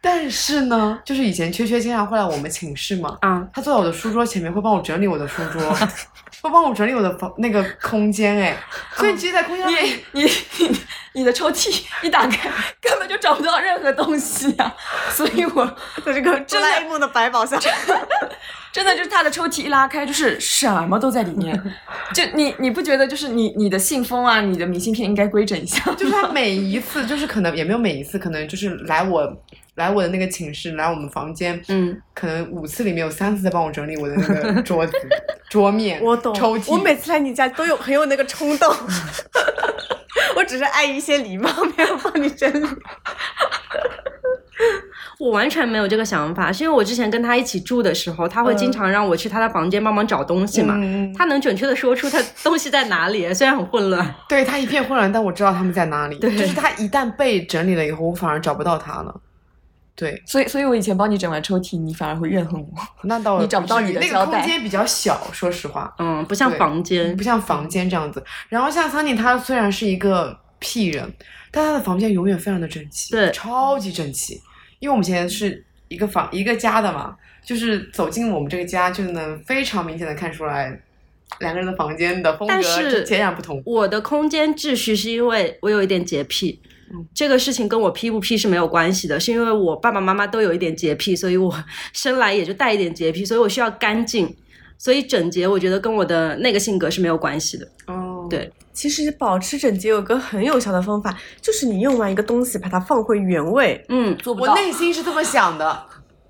S2: 但是呢，就是以前缺缺经常会来我们寝室嘛，
S3: 啊，
S2: 他坐在我的书桌前面，会帮我整理我的书桌，会帮我整理我的房那个空间，哎，所以其实，在空间上面，
S4: 你你你你的抽屉一打开，根本就找不到任何东西啊！所以我
S5: 在这个哆啦 A 梦的百宝箱，
S4: 真的就是他的抽屉一拉开，就是什么都在里面。就你你不觉得就是你你的信封啊，你的明信片应该规整一下？
S2: 就是他每一次，就是可能也没有每一次，可能就是来我来我的那个寝室，来我们房间，
S3: 嗯，
S2: 可能五次里面有三次在帮我整理我的那个 桌子、桌面、
S5: 我懂。
S2: 抽屉。
S5: 我每次来你家都有很有那个冲动，我只是碍于一些礼貌，没有帮你整理。
S3: 我完全没有这个想法，是因为我之前跟他一起住的时候，他会经常让我去他的房间帮忙找东西嘛。
S2: 嗯，
S3: 他能准确的说出他东西在哪里，虽然很混乱。
S2: 对他一片混乱，但我知道他们在哪里。
S3: 对
S2: 就是他一旦被整理了以后，我反而找不到他了。对，
S4: 所以所以我以前帮你整完抽屉，你反而会怨恨我。
S2: 那倒
S4: 你找不到你的
S2: 至于那个空间比较小，说实话。
S3: 嗯，不像房间
S2: 不。像房间这样子。然后像桑尼，他虽然是一个屁人，但他的房间永远非常的整齐，
S3: 对
S2: 超级整齐。因为我们以前是一个房一个家的嘛，就是走进我们这个家就能非常明显的看出来两个人的房间的风格
S3: 但是
S2: 截然不同。
S3: 我的空间秩序是因为我有一点洁癖，
S2: 嗯
S3: 这个事情跟我批不批是没有关系的，是因为我爸爸妈妈都有一点洁癖，所以我 生来也就带一点洁癖，所以我需要干净，所以整洁我觉得跟我的那个性格是没有关系的。
S2: 哦，
S3: 对
S5: 其实保持整洁有个很有效的方法，就是你用完一个东西，把它放回原位。
S3: 嗯，
S4: 做不到。
S2: 我内心是这么想的，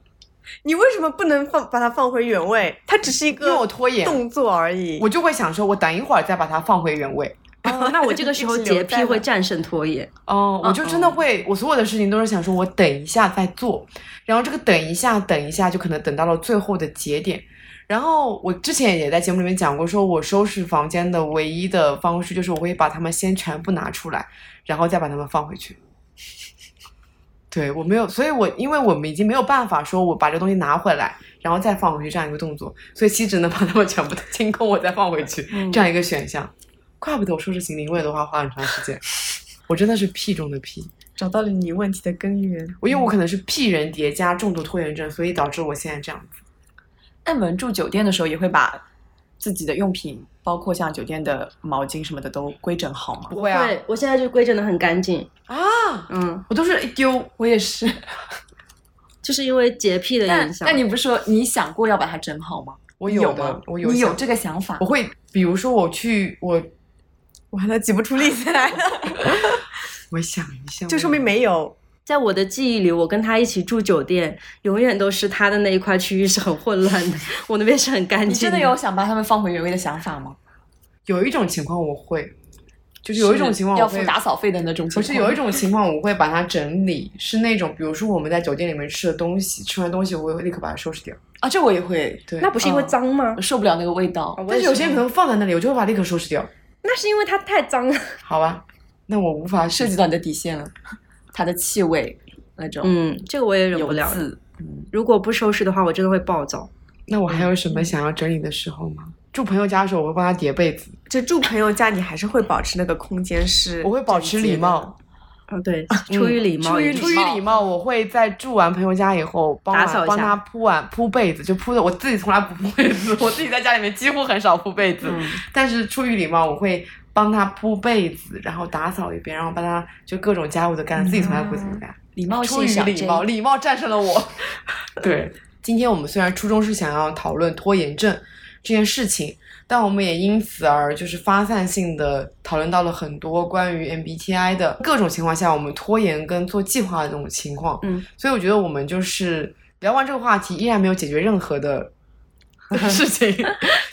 S5: 你为什么不能放把它放回原位？它只是一
S2: 因为我
S5: 个
S2: 拖延，
S5: 动作而已。
S2: 我就会想说，我等一会儿再把它放回原位。
S3: 哦，那我这个时候洁癖会战胜拖延。
S2: 哦，我就真的会，我所有的事情都是想说，我等一下再做，然后这个等一下，等一下，就可能等到了最后的节点。然后我之前也在节目里面讲过，说我收拾房间的唯一的方式就是我会把它们先全部拿出来，然后再把它们放回去。对我没有，所以我因为我们已经没有办法说我把这个东西拿回来，然后再放回去这样一个动作，所以其实只能把它们全部都清空，我再放回去、这样一个选项。怪不得我收拾行李，我也都花花很长时间。我真的是屁中的屁，
S5: 找到了你问题的根源。
S2: 我因为我可能是屁人叠加重度拖延症，所以导致我现在这样子。
S4: 那你们住酒店的时候也会把自己的用品，包括像酒店的毛巾什么的都规整好吗？
S2: 不会啊
S3: 对我现在就规整的很干净。
S2: 啊，
S3: 嗯，
S2: 我都是一丢，
S4: 我也是。
S3: 就是因为洁癖的影响。
S4: 那你不是说你想过要把它整好吗？
S2: 我
S4: 有
S2: 的
S4: 吗，
S2: 我有
S4: 你有这个想法
S2: 我。会，比如说我去，我
S5: 完了，挤不出力气来了，
S2: 我想一下，
S5: 就说明没有。
S3: 在我的记忆里，我跟他一起住酒店，永远都是他的那一块区域是很混乱的，我那边是很干净。
S4: 你真的有想把他们放回原位的想法吗？
S2: 有一种情况我会，就是有一种情况
S4: 要付打扫费的那种情况。
S2: 不是有一种情况我会把它整理，是那种比如说我们在酒店里面吃的东西，吃完东西我会立刻把它收拾掉。
S4: 啊，这我也会，
S2: 对，
S3: 那不是因为脏吗？
S4: 我受不了那个味道。
S2: 但是有些人可能放在那里，我就会把它立刻收拾掉。
S3: 那是因为它太脏了。
S2: 好吧，那我无法
S4: 涉及到你的底线了，它的气味那种，
S3: 嗯，这个我也忍不了。
S4: 渍，
S3: 如果不收拾的话，我真的会暴躁。
S2: 那我还有什么想要整理的时候吗？住朋友家的时候，我会帮他叠被子，
S5: 就住朋友家，你还是会保持那个空间是，
S2: 我会保持礼貌。
S3: 嗯，对，出于礼貌，
S2: 出于出于礼貌，我会在住完朋友家以后，帮
S3: 打扫一下
S2: 帮他铺完铺被子，就铺的我自己从来不铺被子，我自己在家里面几乎很少铺被子，
S3: 嗯。
S2: 但是出于礼貌，我会帮他铺被子，然后打扫一遍，然后帮他就各种家务都干，自己从来不会这么干。
S4: 礼貌
S2: 出于礼貌，礼貌战胜了我。对，今天我们虽然初衷是想要讨论拖延症这件事情，但我们也因此而就是发散性的讨论到了很多关于 MBTI 的各种情况下，我们拖延跟做计划的这种情况。
S3: 嗯，
S2: 所以我觉得我们就是聊完这个话题，依然没有解决任何的。事情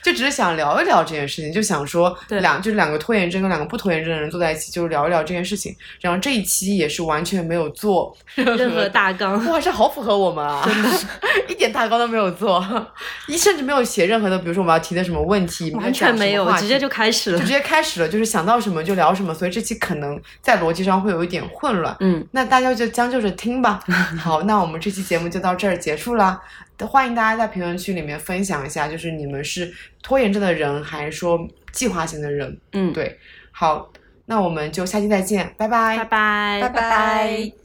S2: 就只是想聊一聊这件事情，就想说两就是两个拖延症跟两个不拖延症的人坐在一起，就是聊一聊这件事情。然后这一期也是完全没有做
S3: 任何大纲。
S2: 哇，这好符合我们啊！真的，一点大纲都没有做，一甚至没有写任何的，比如说我们要提的什么问题，
S3: 完全没有，直接就开始了
S2: 就直。接开始了，就是想到什么就聊什么，所以这期可能在逻辑上会有一点混乱。
S3: 嗯，
S2: 那大家就将就着听吧。好，那我们这期节目就到这儿结束啦。欢迎大家在评论区里面分享一下，就是你们是拖延症的人，还是说计划型的人？
S3: 嗯，，
S2: 对，好，那我们就下期再见，拜拜，
S3: 拜拜，
S4: 拜拜。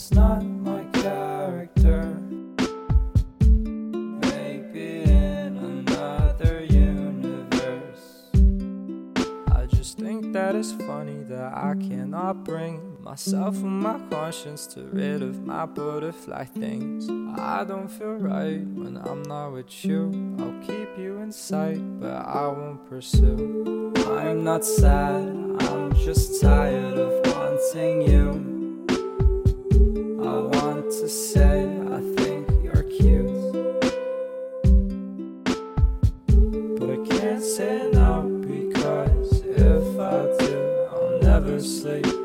S6: that's not my character. Maybe in another universe. I just think that it's funny that I cannot bring myself and my conscience to rid of my butterfly things. I don't feel right when I'm not with you. I'll keep you in sight, but I won't pursue. I'm not sad, I'm just tired of wanting you. I want to say I think you're cute. But I can't say now because if I do, I'll never sleep.